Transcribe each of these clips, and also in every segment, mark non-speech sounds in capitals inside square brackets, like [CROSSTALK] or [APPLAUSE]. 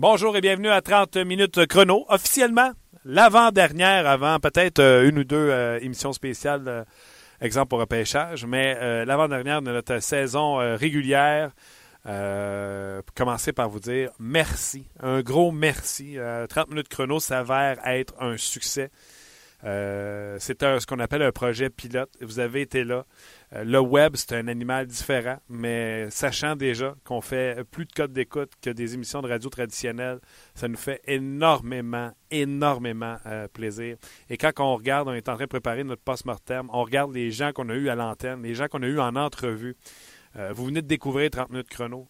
Bonjour et bienvenue à 30 minutes chrono. Officiellement, l'avant-dernière avant peut-être euh, une ou deux euh, émissions spéciales, euh, exemple pour repêchage, mais l'avant-dernière de notre saison régulière. commencer par vous dire merci, un gros merci. 30 minutes chrono s'avère être un succès. c'est ce qu'on appelle un projet pilote. Vous avez été là. Euh, le web, c'est un animal différent, mais sachant déjà qu'on fait plus de codes d'écoute que des émissions de radio traditionnelles, ça nous fait énormément, énormément euh, plaisir. Et quand on regarde, on est en train de préparer notre post-mortem, on regarde les gens qu'on a eus à l'antenne, les gens qu'on a eus en entrevue. Euh, vous venez de découvrir 30 minutes chrono.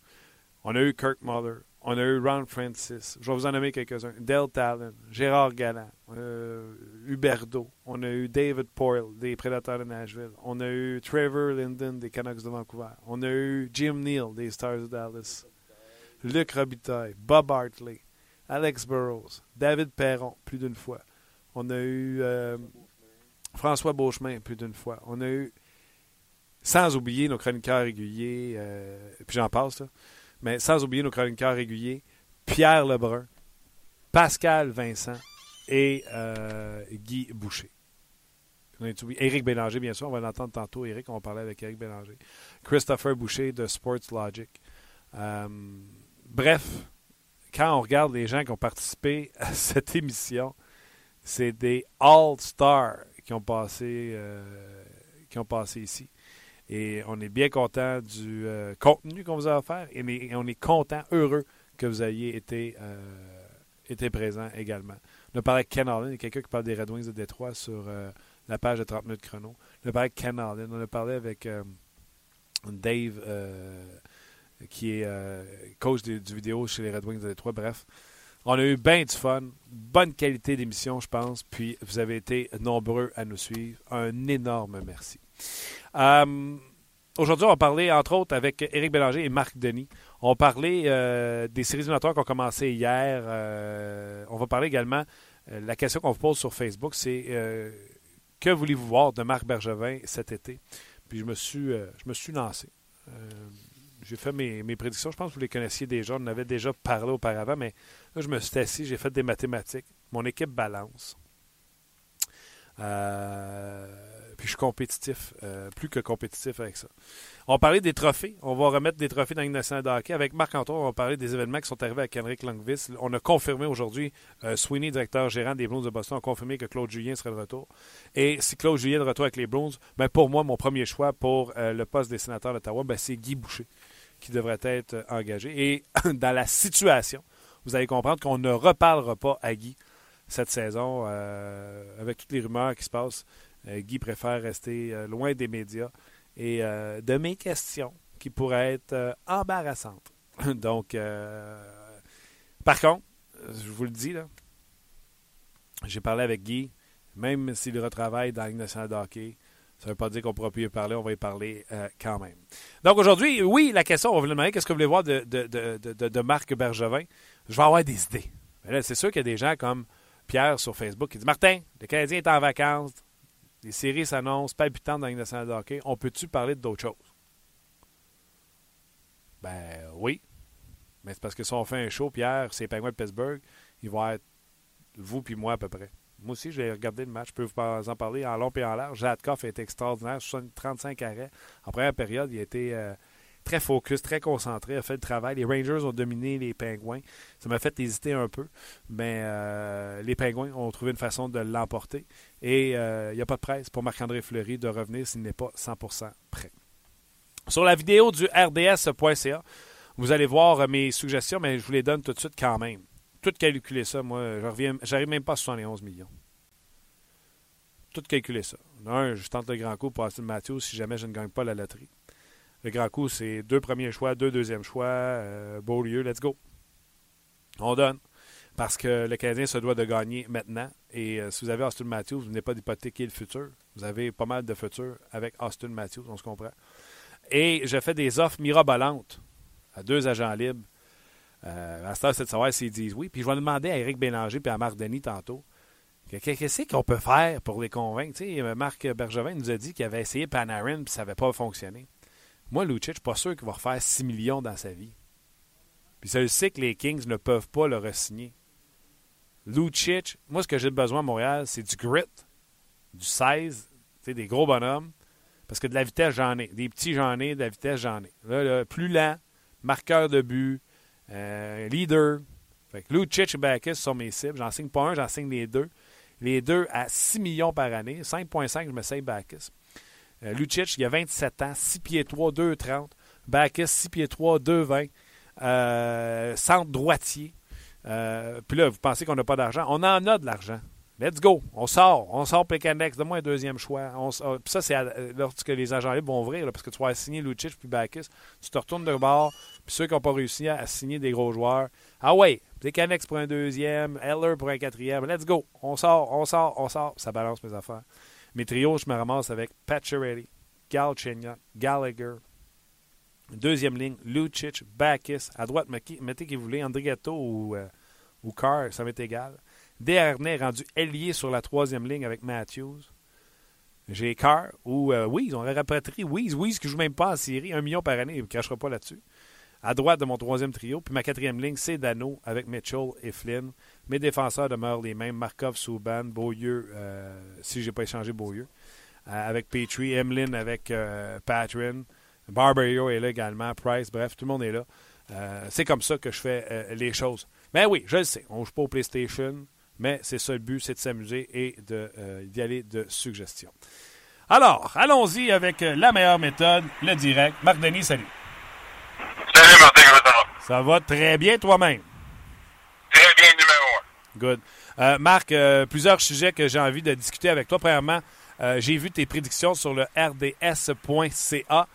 On a eu Kirk Muller, on a eu Ron Francis. Je vais vous en nommer quelques-uns. Dale Talon, Gérard Galland, euh, Huberdo. On a eu David Poyle des Prédateurs de Nashville. On a eu Trevor Linden des Canucks de Vancouver. On a eu Jim Neal des Stars of Dallas. Luc Robitaille, Bob Hartley, Alex Burrows, David Perron, plus d'une fois. On a eu euh, François Beauchemin, plus d'une fois. On a eu, sans oublier nos chroniqueurs réguliers, euh, puis j'en passe, là, mais sans oublier nos chroniqueurs réguliers, Pierre Lebrun, Pascal Vincent et euh, Guy Boucher. Éric Bélanger, bien sûr, on va l'entendre tantôt, Éric, on va parler avec Éric Bélanger. Christopher Boucher de Sports Logic. Euh, bref, quand on regarde les gens qui ont participé à [LAUGHS] cette émission, c'est des All-Stars qui euh, qui ont passé ici. Et on est bien content du euh, contenu qu'on vous a offert et, on est content, heureux que vous ayez été, euh, été présent également. On a parlé avec Ken Allen, il y a quelqu'un qui parle des Red Wings de Détroit sur euh, la page de 30 minutes chrono. On a parlé avec Ken Allen, on a parlé avec Dave, qui est coach du vidéo chez les Red Wings de Détroit. Bref, on a eu bien du fun, bonne qualité d'émission, je pense, puis vous avez été nombreux à nous suivre. Un énorme merci. Euh, aujourd'hui, on va parler, entre autres, avec Éric Bélanger et Marc Denis. On parler euh, des séries éliminatoires qui ont commencé hier. Euh, on va parler également, la question qu'on vous pose sur Facebook, c'est que voulez-vous voir de Marc Bergevin cet été? Puis je me suis, je me suis lancé. j'ai fait mes, mes, prédictions. Je pense que vous les connaissiez déjà. On en avait déjà parlé auparavant, mais là, je me suis assis, j'ai fait des mathématiques. Mon équipe balance. Euh, puis je suis compétitif, euh, plus que compétitif avec ça. On parler des trophées. On va remettre des trophées dans une nationale de hockey. Avec Marc-Antoine, on va parler des événements qui sont arrivés avec Henrik Langvis. On a confirmé aujourd'hui, euh, Sweeney, directeur gérant des Blues de Boston, a confirmé que Claude Julien serait de retour. Et si Claude Julien est de retour avec les Blues, ben pour moi, mon premier choix pour euh, le poste des sénateurs d'Ottawa, ben c'est Guy Boucher qui devrait être engagé. Et [COUGHS] dans la situation, vous allez comprendre qu'on ne reparlera pas à Guy cette saison avec toutes les rumeurs qui se passent. Euh, Guy préfère rester euh, loin des médias et euh, de mes questions qui pourraient être embarrassantes. [LAUGHS] Donc, par contre, je vous le dis, là, j'ai parlé avec Guy, même s'il retravaille dans la nationale de hockey, ça ne veut pas dire qu'on ne pourra plus y parler, on va y parler quand même. Donc aujourd'hui, oui, la question, on va vous demander qu'est-ce que vous voulez voir de, de, Marc Bergevin? Je vais avoir des idées. c'est sûr qu'il y a des gens comme Pierre sur Facebook qui disent Martin, le Canadien est en vacances, les séries s'annoncent palpitantes dans la nationale de hockey. On peut-tu parler d'autres choses? Ben oui. Mais c'est parce que si on fait un show, Pierre, c'est Penguin de Pittsburgh, il va être vous puis moi à peu près. Moi aussi, j'ai regardé le match. Je peux vous en parler en long et en large. Jadkoff a été extraordinaire. 35 arrêts. En première période, il a été euh, très focus, très concentré, a fait le travail. Les Rangers ont dominé les Pingouins. Ça m'a fait hésiter un peu, mais euh, les Pingouins ont trouvé une façon de l'emporter. Et il euh, n'y a pas de presse pour Marc-André Fleury de revenir s'il n'est pas 100% prêt. Sur la vidéo du rds.ca, vous allez voir mes suggestions, mais je vous les donne tout de suite quand même. Tout calculer ça, moi, je j'arrive même pas à 71 millions. Tout calculer ça. Un, je tente le grand coup pour Austin Matthews si jamais je ne gagne pas la loterie. Le grand coup, c'est deux premiers choix, deux deuxièmes choix, euh, beau lieu, let's go. On donne. Parce que le Canadien se doit de gagner maintenant. Et euh, si vous avez Austin Matthews, vous n'êtes pas d'hypothéquer le futur. Vous avez pas mal de futur avec Austin Matthews, on se comprend. Et je fais des offres mirabolantes à deux agents libres. Euh, à ce c'est de s'ils disent oui. Puis je vais demander à Eric Bélanger et à Marc Denis tantôt qu'est-ce qu'on peut faire pour les convaincre. Marc Bergevin nous a dit qu'il avait essayé Panarin et ça n'avait pas fonctionné. Moi, Lucic, je suis pas sûr qu'il va refaire 6 millions dans sa vie. Puis ça le sait que les Kings ne peuvent pas le re-signer. Lucic, moi, ce que j'ai besoin à Montréal, c'est du grit, du 16, des gros bonhommes. Parce que de la vitesse, j'en ai. Des petits, j'en ai. De la vitesse, j'en ai. Là, plus lent, marqueur de but, euh, leader. Fait que et Backus sont mes cibles. J'en signe pas un, j'en signe les deux. Les deux à 6 millions par année. 5,5, je me sais Backus. Euh, Lucic, il a 27 ans, 6 pieds 3, 2,30. Backus, 6 pieds 3, 2,20. Euh, centre droitier. Euh, puis là, vous pensez qu'on n'a pas d'argent? On en a de l'argent. Let's go. On sort. On sort Pekanex. Donne-moi un deuxième choix. On, puis ça, c'est lorsque les agents libres vont ouvrir, parce que tu vas signer Lucic puis Bacchus. Tu te retournes de bord. Puis ceux qui n'ont pas réussi à, signer des gros joueurs. Ah ouais, Pekanex pour un deuxième, Eller pour un quatrième. Let's go. On sort, on sort, on sort. Ça balance mes affaires. Mes trios, je me ramasse avec Pacioretty, Galchenyuk, Gallagher. Deuxième ligne, Lucic, Bacchus. À droite, mettez qui vous voulez, Andrigato ou, euh, ou Carr, ça m'est égal. Desharnais rendu ailier sur la troisième ligne avec Matthews. J'ai Carr ou euh, Weeze. On aurait rapatrié Weeze. Weeze qui joue même pas en série. Un million par année. Il ne crachera pas là-dessus. À droite de mon troisième trio. Puis ma quatrième ligne, c'est Dano avec Mitchell et Flynn. Mes défenseurs demeurent les mêmes. Markov, Souban, Beaulieu, euh, si je n'ai pas échangé Beaulieu. Euh, avec Petrie, Emlyn avec euh, Patrin. Barbario est là également. Price, bref, tout le monde est là. c'est comme ça que je fais les choses. Mais oui, je le sais. On ne joue pas au PlayStation. Mais c'est ça le but, c'est de s'amuser et d'y aller de suggestions. Alors, allons-y avec la meilleure méthode, le direct. Marc Denis, salut. Salut Martin, comment ça va? Ça va très bien toi-même? Très bien. Good. Euh, Marc, plusieurs sujets que j'ai envie de discuter avec toi. Premièrement, j'ai vu tes prédictions sur le rds.ca.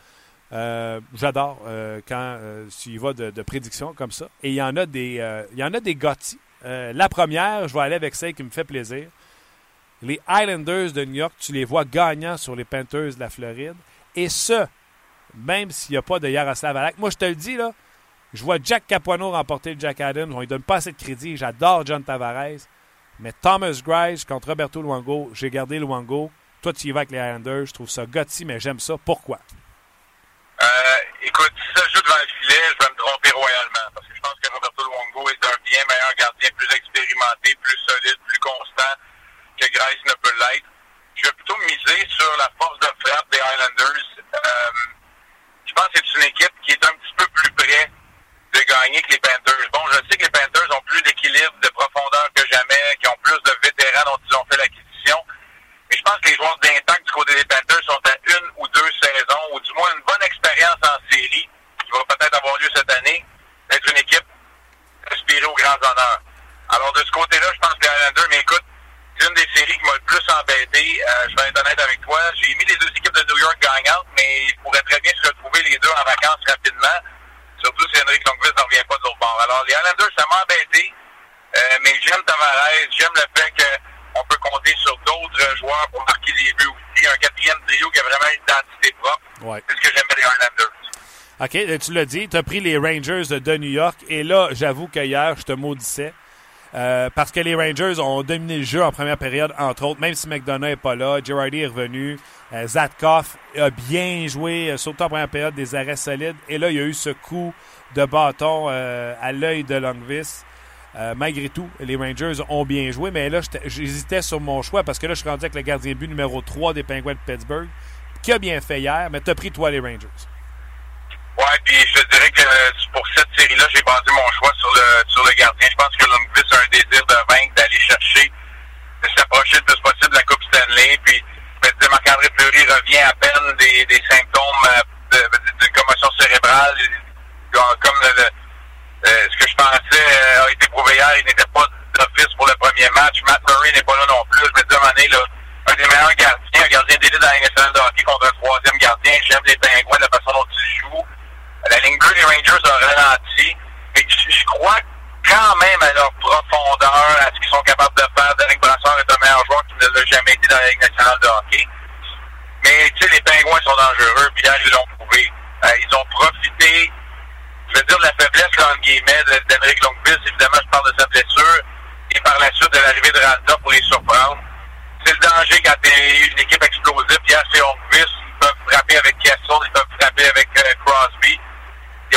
J'adore quand tu y vas de, prédictions comme ça. Et il y en a des, il y en a des euh, la première, je vais aller avec celle qui me fait plaisir. Les Islanders de New York, tu les vois gagnants sur les Panthers de la Floride. Et ce, même s'il n'y a pas de Yaroslav Alak. Moi, je te le dis, là, je vois Jack Capuano remporter le Jack Adams. On lui donne pas assez de crédit. J'adore John Tavares. Mais Thomas Grice contre Roberto Luango, j'ai gardé Luango. Toi, tu y vas avec les Islanders. Je trouve ça gâti, mais j'aime ça. Pourquoi? Euh, écoute, si ça joue devant le filet, je vais me tromper royalement. Parce que je pense que Roberto Luongo est un bien meilleur gardien, plus expérimenté, plus solide, plus constant que Grice ne peut l'être. Je vais plutôt miser sur la force de frappe des Highlanders. Euh, je pense que c'est une équipe qui est un petit peu plus près de gagner que les Panthers. Bon, je sais que les Panthers ont plus d'équilibre, de profondeur que jamais, qui ont plus de vétérans dont ils ont fait l'acquisition. Mais je pense que les joueurs d'intact du côté des Panthers sont à une ou deux saisons, ou du moins une bonne expérience en série, qui va peut-être avoir lieu cette année, d'être une équipe aspirée aux grands honneurs. Alors, de ce côté-là, je pense que les Highlanders, mais écoute, c'est une des séries qui m'a le plus embêté. Euh, je vais être honnête avec toi. J'ai mis les deux équipes de New York gagnantes, mais ils pourraient très bien se retrouver les deux en vacances rapidement. Surtout si Henrik Lundqvist n'en revient pas de l'autre bord. Alors, les Highlanders, ça m'a embêté. Euh, mais j'aime Tavares. J'aime le fait qu'on peut compter sur d'autres joueurs pour marquer les buts aussi. Un quatrième trio qui a vraiment une identité propre. Ouais. C'est ce que j'aime les Highlanders. Tu l'as dit, tu as pris les Rangers de New York. Et là, j'avoue qu'hier, je te maudissais. Euh, parce que les Rangers ont dominé le jeu en première période, entre autres, même si McDonough n'est pas là. Girardi est revenu. Euh, Zatkoff a bien joué, euh, surtout en première période, des arrêts solides. Et là, il y a eu ce coup de bâton à l'œil de Longvis. malgré tout, les Rangers ont bien joué, mais là, j'hésitais sur mon choix parce que là, je suis rendu avec le gardien but numéro 3 des Penguins de Pittsburgh, qui a bien fait hier, mais tu as pris toi les Rangers. Ouais, puis je dirais que pour cette série-là, j'ai basé mon choix sur le sur le gardien. Je pense que Lundqvist a un désir de vaincre, d'aller chercher, de s'approcher le plus possible de la Coupe Stanley. Puis, je Marc-André Fleury revient à peine des, des symptômes euh, de, commotion cérébrale. Comme euh, ce que je pensais euh, a été prouvé hier, il n'était pas d'office pour le premier match. Matt Murray n'est pas là non plus. Je me dis à un là, un des meilleurs gardiens, un gardien d'élite dans la nationale de hockey contre un troisième gardien. J'aime les pingouins, la façon dont ils jouent. La ligne bleue des Rangers a ralenti. Mais je, crois quand même à leur profondeur, à ce qu'ils sont capables de faire. Derek Brassard est un meilleur joueur qui ne l'a jamais été dans la Ligue nationale de hockey. Mais tu sais, les pingouins sont dangereux, puis hier, ils l'ont prouvé. Euh, ils ont profité, je veux dire, de la faiblesse, là, entre guillemets, d'Henrik Longvis. Évidemment, je parle de sa blessure. Et par la suite de l'arrivée de Ralda pour les surprendre. C'est le danger quand t'es une équipe explosive. Hier, c'est Longvis. Ils peuvent frapper avec Kessel, ils peuvent frapper avec euh, Crosby.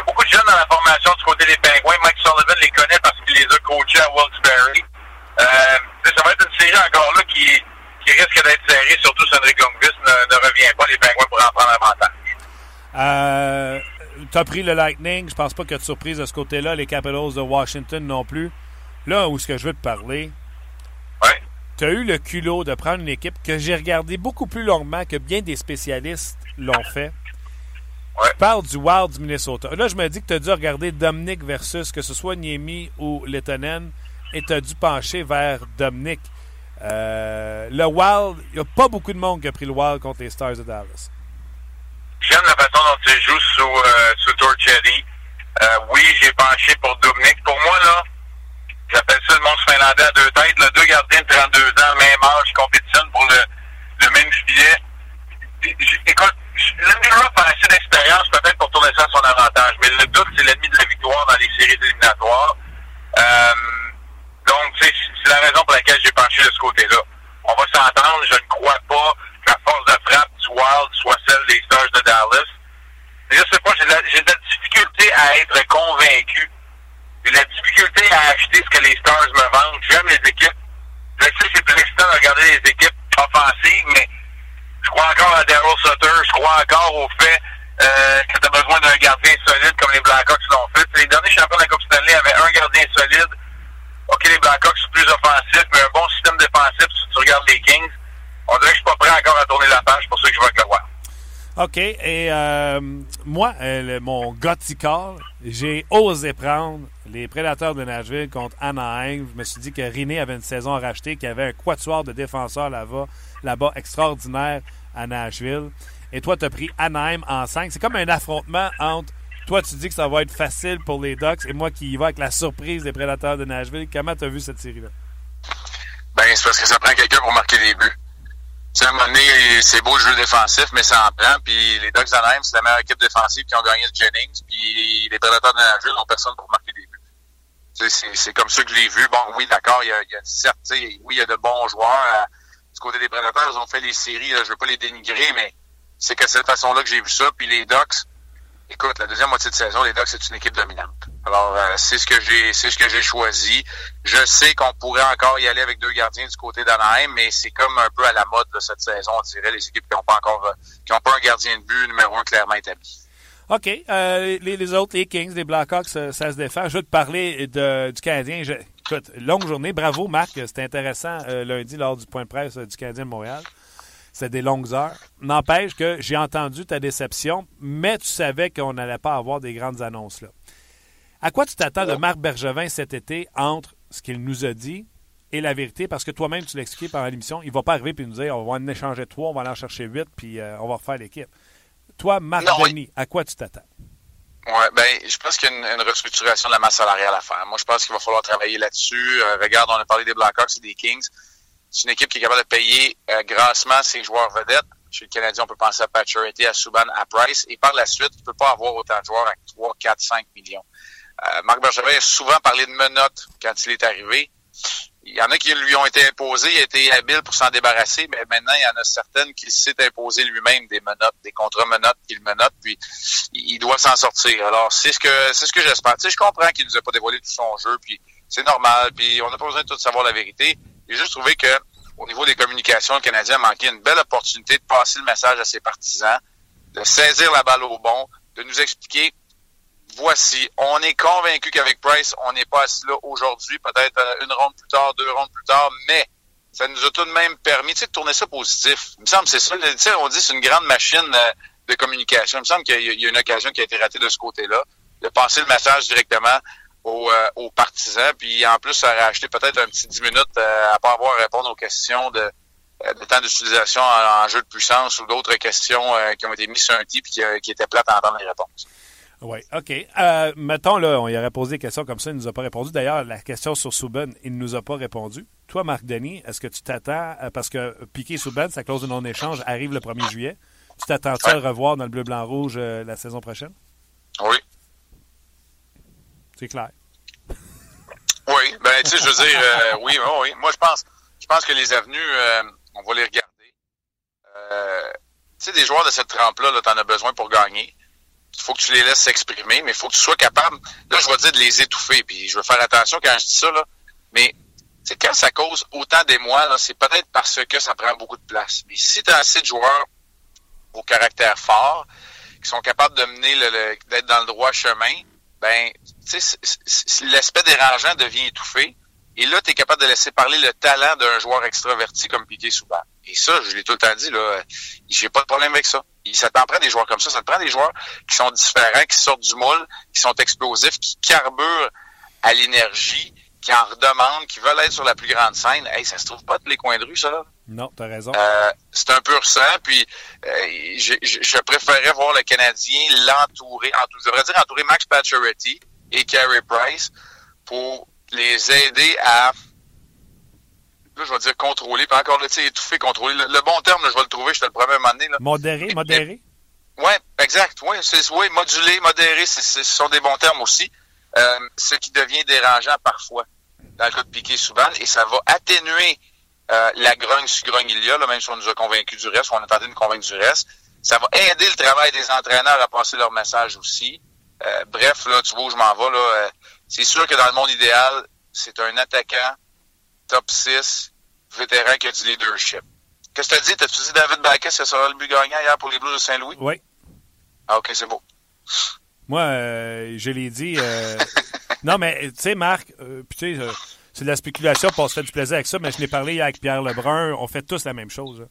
Beaucoup de jeunes dans la formation du côté des Pingouins. les a coachés à Wilkes-Barre. Euh, ça va être une série encore là qui, qui risque d'être serrée, surtout si Henrik Lundqvist ne, ne, revient pas, les Pingouins pour en prendre avantage. Euh, tu as pris le Lightning. Je pense pas qu'il y a de surprise de ce côté-là. Les Capitals de Washington non plus. Là où ce que je veux te parler, ouais. tu as eu le culot de prendre une équipe que j'ai regardée beaucoup plus longuement que bien des spécialistes l'ont fait. Ouais. Tu parles du Wild du Minnesota. Là, je me dis que tu as dû regarder Dominic versus que ce soit Niemi ou Lettonen et tu as dû pencher vers Dominic. Euh, le Wild, il n'y a pas beaucoup de monde qui a pris le Wild contre les Stars de Dallas. J'aime la façon dont il joue sous, euh, sous Torchetti. Euh, oui, j'ai penché pour Dominic. Pour moi, là, j'appelle ça le monstre finlandais à deux têtes. Là, deux gardiens de 32 ans, même âge, compétitionnent pour le, le même filet. Écoute, Lindros a assez d'expérience peut-être pour tourner ça à son avantage, mais le doute, c'est l'ennemi de la victoire dans les séries éliminatoires. Euh, donc, c'est la raison pour laquelle j'ai penché de ce côté-là. On va s'entendre, je ne crois pas que la force de frappe du Wild soit celle des Stars de Dallas. Mais je sais pas, j'ai de, la, de la difficulté à être convaincu. J'ai de la difficulté à acheter ce que les Stars me vendent. J'aime les équipes. Je sais que c'est plus excitant de regarder les équipes offensives, mais je crois encore à Daryl Sutter. Je crois encore au fait euh, que tu as besoin d'un gardien solide comme les Blackhawks l'ont fait. Les derniers champions de la Coupe Stanley avaient un gardien solide. OK, les Blackhawks sont plus offensifs, mais un bon système défensif si tu regardes les Kings. On dirait que je suis pas prêt encore à tourner la page, pour je vais avec le Wild. OK. Et euh, moi, euh, mon Gothical, j'ai osé prendre les Prédateurs de Nashville contre Anaheim. Je me suis dit que Riné avait une saison à racheter, qu'il y avait un quatuor de défenseurs là-bas, là-bas extraordinaire à Nashville. Et toi, tu as pris Anaheim en 5. C'est comme un affrontement entre toi, tu dis que ça va être facile pour les Ducks et moi qui y va avec la surprise des Prédateurs de Nashville. Comment tu as vu cette série-là? Ben, c'est parce que ça prend quelqu'un pour marquer des buts. Tu à un moment donné, c'est beau le jeu défensif, mais ça en prend. Puis les Ducks d'Anaheim, c'est la meilleure équipe défensive qui ont gagné le Jennings. Puis les Prédateurs de Nashville n'ont personne pour marquer des buts. C'est comme ça que je l'ai vu. Bon, oui, d'accord, il y a, certes, oui, il y a de bons joueurs. À, du côté des Prédateurs, ils ont fait les séries. Là, je veux pas les dénigrer, mais c'est que cette façon-là que j'ai vu ça. Puis les Ducks, écoute, la deuxième moitié de saison, les Ducks, c'est une équipe dominante. Alors, euh, c'est ce que j'ai c'est ce que j'ai choisi. Je sais qu'on pourrait encore y aller avec deux gardiens du côté d'Anaheim, mais c'est comme un peu à la mode de cette saison, on dirait, les équipes qui n'ont pas encore qui pas un gardien de but numéro un clairement établi. OK. Euh, les, autres, les Kings, les Blackhawks, ça, se défend. Je veux te parler du Canadien. Écoute, longue journée. Bravo, Marc. C'était intéressant euh, lundi lors du point de presse du Canadien de Montréal. C'était des longues heures. N'empêche que j'ai entendu ta déception, mais tu savais qu'on n'allait pas avoir des grandes annonces là. À quoi tu t'attends de Marc Bergevin cet été entre ce qu'il nous a dit et la vérité? Parce que toi-même, tu l'as expliqué pendant l'émission, il ne va pas arriver et nous dire on va en échanger trois, on va en chercher huit, puis euh, on va refaire l'équipe. Toi, Marc Denis, à quoi tu t'attends? Oui, ben, je pense qu'il y a une, une, restructuration de la masse salariale à faire. Moi, je pense qu'il va falloir travailler là-dessus. Euh, regarde, on a parlé des Blackhawks et des Kings. C'est une équipe qui est capable de payer euh, grassement ses joueurs vedettes. Chez le Canadien, on peut penser à Pacioretty, à Subban, à Price. Et par la suite, tu ne peux pas avoir autant de joueurs à 3, 4, 5 millions. Euh, Marc Bergevin a souvent parlé de menottes quand il est arrivé. Il y en a qui lui ont été imposés, il a été habile pour s'en débarrasser, mais maintenant, il y en a certaines qui s'est imposé lui-même des menottes, des contrats menottes qu'il menotte, puis il doit s'en sortir. Alors, c'est ce que c'est ce que j'espère. Tu sais, je comprends qu'il nous a pas dévoilé tout son jeu, puis c'est normal, puis on n'a pas besoin de tout savoir la vérité. J'ai juste trouvé que au niveau des communications, le Canadien a manqué une belle opportunité de passer le message à ses partisans, de saisir la balle au bon, de nous expliquer voici, on est convaincu qu'avec Price, on n'est pas assis là aujourd'hui, peut-être une ronde plus tard, deux rondes plus tard, mais ça nous a tout de même permis de tourner ça positif. Il me semble c'est ça. On dit c'est une grande machine de communication. Il me semble qu'il y a une occasion qui a été ratée de ce côté-là, de passer le message directement aux, euh, aux partisans. Puis en plus, ça aurait acheté peut-être un petit 10 minutes euh, à pas avoir à répondre aux questions de, temps d'utilisation en, jeu de puissance ou d'autres questions euh, qui ont été mises sur un type qui, qui étaient plates à entendre les réponses. Oui, OK. Euh, mettons, là, on y aurait posé des questions comme ça, il ne nous a pas répondu. D'ailleurs, la question sur Souben, il ne nous a pas répondu. Toi, Marc Denis, est-ce que tu t'attends, parce que Piqué Souben, sa clause de non-échange arrive le 1er juillet. Tu t'attends-tu ouais. à le revoir dans le bleu-blanc-rouge euh, la saison prochaine? Oui. C'est clair. Oui, ben, tu sais, je veux dire, euh, oui, oui. Moi, je pense, je pense que les avenues, euh, on va les regarder. tu sais, des joueurs de cette trempe-là, -là, tu en as besoin pour gagner. Il faut que tu les laisses s'exprimer, mais il faut que tu sois capable, là, je vais dire de les étouffer, puis je veux faire attention quand je dis ça, là, mais c'est quand ça cause autant d'émoi, c'est peut-être parce que ça prend beaucoup de place. Mais si tu as assez de joueurs au caractère fort, qui sont capables de mener le, d'être dans le droit chemin, ben, l'aspect dérangeant devient étouffé. Et là, tu es capable de laisser parler le talent d'un joueur extraverti comme Piqué Souban. Et ça, je l'ai tout le temps dit, là, j'ai pas de problème avec ça. Ça t'en prend des joueurs comme ça. Ça te prend des joueurs qui sont différents, qui sortent du moule, qui sont explosifs, qui carburent à l'énergie, qui en redemandent, qui veulent être sur la plus grande scène. Hey, ça se trouve pas de les coins de rue, ça, là? Non, t'as raison. Euh, c'est un pur sang, puis euh, je, je, préférais voir le Canadien l'entourer, je devrais dire entourer Max Pacioretty et Carey Price pour les aider à là, je vais dire contrôler, puis encore là, tu sais, étouffer, contrôler. Le, bon terme, je vais le trouver, je te le promets un moment donné. Là. Modéré, modéré. Oui, exact. Oui, c'est, ouais, modulé, modéré, ce sont des bons termes aussi. Euh, ce qui devient dérangeant parfois dans le cas de Piqué souvent, et ça va atténuer euh, la grogne si grogne il y a, là, même si on nous a convaincus du reste, on a tenté de nous convaincre du reste. Ça va aider le travail des entraîneurs à passer leur message aussi. Euh, bref, là, tu vois où je m'en vais. Là, euh, c'est sûr que dans le monde idéal, c'est un attaquant top 6, vétéran qui a du leadership. Qu'est-ce que tu as dit? T'as-tu dit David Bacchus, ça sera le but gagnant hier pour les Blues de Saint-Louis? Oui. Ah, OK, c'est beau. Moi, je l'ai dit. [LAUGHS] non, mais tu sais, Marc, tu sais, c'est de la spéculation, on se fait du plaisir avec ça, mais je l'ai parlé avec Pierre Lebrun, on fait tous la même chose.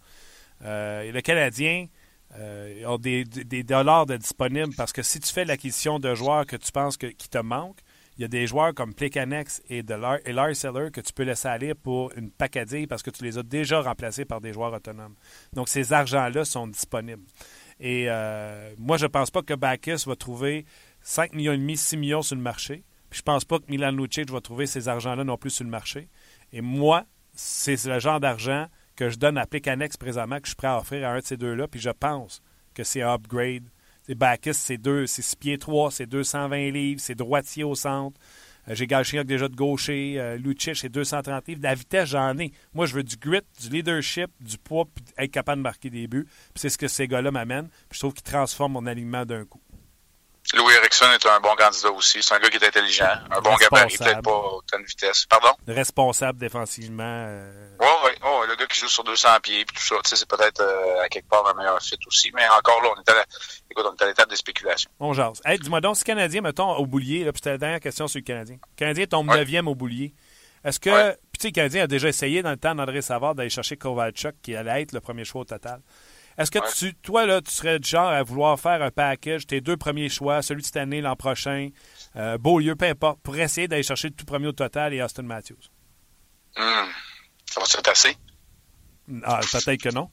Euh, le Canadien euh, ont des, dollars de disponibles parce que si tu fais l'acquisition de joueurs que tu penses que, qui te manquent, il y a des joueurs comme Plekanex et, et Lars Seller que tu peux laisser aller pour une pacadille parce que tu les as déjà remplacés par des joueurs autonomes. Donc, ces argents-là sont disponibles. Et euh, moi, je ne pense pas que Bacchus va trouver 5 millions et demi, 6 millions sur le marché. Je pense pas que Milan Lucic va trouver ces argents-là non plus sur le marché. Et moi, c'est le genre d'argent que je donne à Plekanex présentement que je suis prêt à offrir à un de ces deux-là. Puis je pense que c'est un upgrade. Bacchus, c'est deux, c'est 6 pieds 3, c'est 220 livres, c'est droitier au centre. Euh, j'ai Galchenyuk déjà de gaucher. Euh, Lucic, c'est 230 livres. La vitesse, j'en ai. Moi, je veux du grit, du leadership, du poids, puis être capable de marquer des buts. C'est ce que ces gars-là m'amènent. Je trouve qu'ils transforment mon alignement d'un coup. Louis Erickson est un bon candidat aussi. C'est un gars qui est intelligent, un bon gabarit, peut-être pas autant de vitesse. Pardon? Responsable défensivement. Euh... Oui, oui. Oh, le gars qui joue sur 200 pieds et tout ça. Tu sais, c'est peut-être euh, à quelque part un meilleur fit aussi. Mais encore là, on est à, la... Écoute, on est à l'étape des spéculations. On jase. Hey, dis-moi donc, si Canadien, mettons, au boulier, là, puis c'était la dernière question sur le Canadien. Le Canadien tombe neuvième au boulier. Est-ce que, puis tu sais, le Canadien a déjà essayé dans le temps d'André Savard d'aller chercher Kovalchuk, qui allait être le premier choix au total. Est-ce que tu, toi, là, tu serais du genre à vouloir faire un package, tes deux premiers choix, celui de cette année, l'an prochain, euh, Beaulieu, peu importe, pour essayer d'aller chercher le tout premier au total et Austin Matthews? Hum, Ça va se assez? Ah, peut-être que non.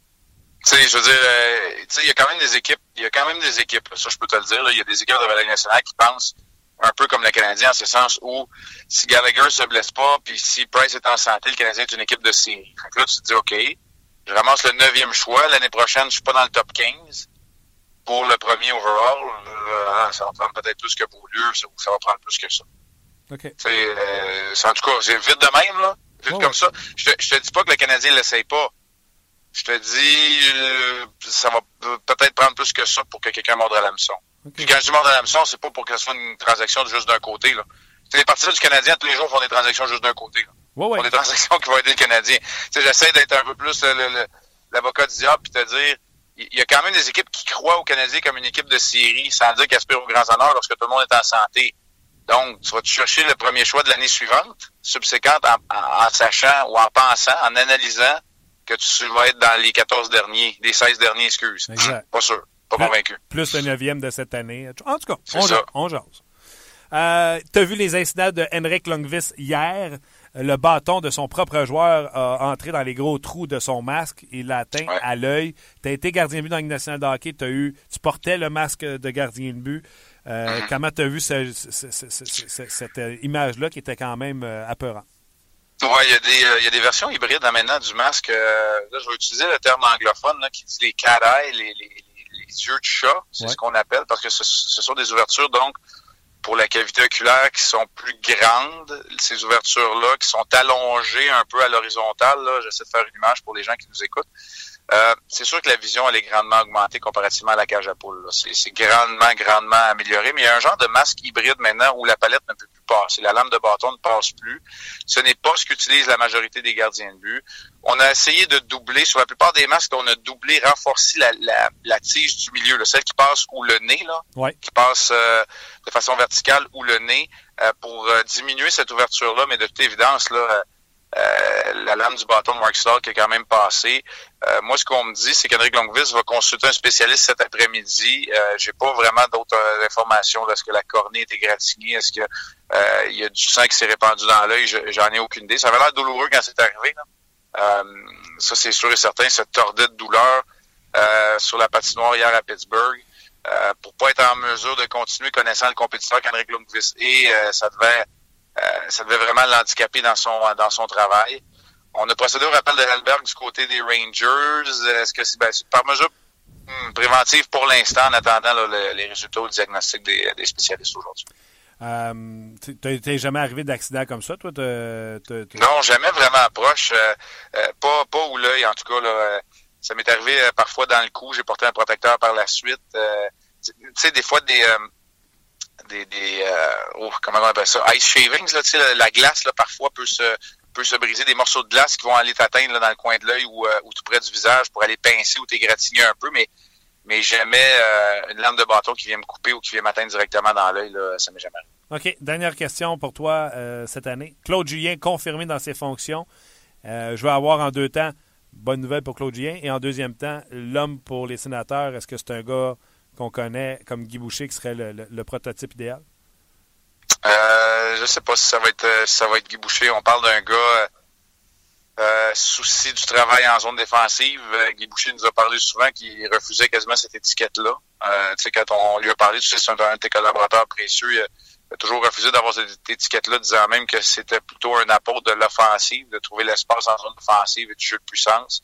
Tu sais, je veux dire, euh, il y a quand même des équipes, il y a quand même des équipes, ça je peux te le dire, il y a des équipes de la nationale qui pensent un peu comme le Canadien, en ce sens où si Gallagher se blesse pas, puis si Price est en santé, le Canadien est une équipe de série. Donc là, tu te dis, OK, je ramasse le neuvième choix. L'année prochaine, je suis pas dans le top 15 pour le premier overall. Euh, ça va prendre peut-être plus que pour lieu, ça, va prendre plus que ça. OK. Euh, en tout cas, c'est vite de même, là. Vite comme ça. Je te, te dis pas que le Canadien ne l'essaye pas. Je te dis, euh, ça va peut-être prendre plus que ça pour que quelqu'un morde à l'hameçon. Puis quand je dis mordre à l'hameçon, c'est pas pour que ce soit une transaction juste d'un côté, là. Les partisans du Canadien, tous les jours, font des transactions juste d'un côté. Là. Pour des transactions qui vont aider le Canadien. J'essaie d'être un peu plus l'avocat du diable puis te dire il y a quand même des équipes qui croient au Canadien comme une équipe de série, sans dire qu'ils aspirent aux grands honneurs lorsque tout le monde est en santé. Donc, tu vas te chercher le premier choix de l'année suivante, subséquente, en, sachant ou en pensant, en analysant que tu vas être dans les 14 derniers, les 16 derniers, excuse. Pas sûr, pas convaincu. Plus le neuvième de cette année. En tout cas, on, jase, on jase. Euh, tu as vu les incidents de Henrik Longvis hier? Le bâton de son propre joueur a entré dans les gros trous de son masque. Il l'a atteint à l'œil. Tu as été gardien de but dans la nationale de hockey. As eu, tu portais le masque de gardien de but. Euh, mm-hmm. comment tu as vu cette image-là qui était quand même euh, apeurante? Oui, il y, euh, y, a des versions hybrides hein, maintenant du masque. là, je vais utiliser le terme anglophone qui dit les cat eyes, les, yeux de chat, c'est ce qu'on appelle, parce que ce, ce, sont des ouvertures donc pour la cavité oculaire qui sont plus grandes, ces ouvertures-là, qui sont allongées un peu à l'horizontale. J'essaie de faire une image pour les gens qui nous écoutent. Euh, c'est sûr que la vision, elle est grandement augmentée comparativement à la cage à poule. C'est grandement, grandement amélioré, mais il y a un genre de masque hybride maintenant où la palette ne peut plus passer. La lame de bâton ne passe plus. Ce n'est pas ce qu'utilise la majorité des gardiens de but. On a essayé de doubler, sur la plupart des masques, on a doublé, renforcé la, la, la tige du milieu, là, celle qui passe où le nez, là, qui passe euh, de façon verticale ou le nez, euh, pour diminuer cette ouverture-là, mais de toute évidence, là, euh, la lame du bâton de Mark Stark est quand même passée. Euh, moi, ce qu'on me dit, c'est qu'Henrik Longvis va consulter un spécialiste cet après-midi. Euh, J'ai pas vraiment d'autres euh, informations. Est-ce que la cornée est égratignée? Est-ce que il y a du sang qui s'est répandu dans l'œil? J'en ai aucune idée. Ça avait l'air douloureux quand c'est arrivé. ça, c'est sûr et certain. Cette tordée de douleur sur la patinoire hier à Pittsburgh. Euh, pour pas être en mesure de continuer connaissant le compétiteur qu'Henrik Lundqvist et ça devait euh, ça devait vraiment l'handicaper dans son dans son travail. On a procédé au rappel de Hellberg du côté des Rangers. Est-ce que c'est ben, par mesure hmm, préventive pour l'instant en attendant les résultats au diagnostic des, des spécialistes aujourd'hui? Euh, T'es jamais arrivé d'accident comme ça, toi? Non, jamais vraiment proche. Euh, euh, pas, pas où l'œil, en tout cas. Là, ça m'est arrivé parfois dans le cou. J'ai porté un protecteur par la suite. tu sais, des fois, des, des, des euh, oh, comment on appelle ça, ice shavings, là, tu sais, la, glace, là, parfois, peut se, peut se briser, des morceaux de glace qui vont aller t'atteindre dans le coin de l'œil ou, euh, ou tout près du visage pour aller pincer ou t'égratigner un peu, mais mais jamais euh, une lame de bâton qui vient me couper ou qui vient m'atteindre directement dans l'œil, ça m'est jamais arrivé. OK. Dernière question pour toi cette année. Claude Julien confirmé dans ses fonctions. je vais avoir en deux temps, bonne nouvelle pour Claude Julien, et en deuxième temps, l'homme pour les sénateurs. Est-ce que c'est un gars qu'on connaît comme Guy Boucher qui serait le, prototype idéal? Euh, je sais pas si ça va être euh, ça va être Guy Boucher. On parle d'un gars euh, euh, souci du travail en zone défensive. Guy Boucher nous a parlé souvent qu'il refusait quasiment cette étiquette-là. tu sais, quand on lui a parlé, tu sais, c'est un, de tes collaborateurs précieux. Il a, toujours refusé d'avoir cette étiquette-là, disant même que c'était plutôt un apport de l'offensive, de trouver l'espace en zone offensive et du jeu de puissance.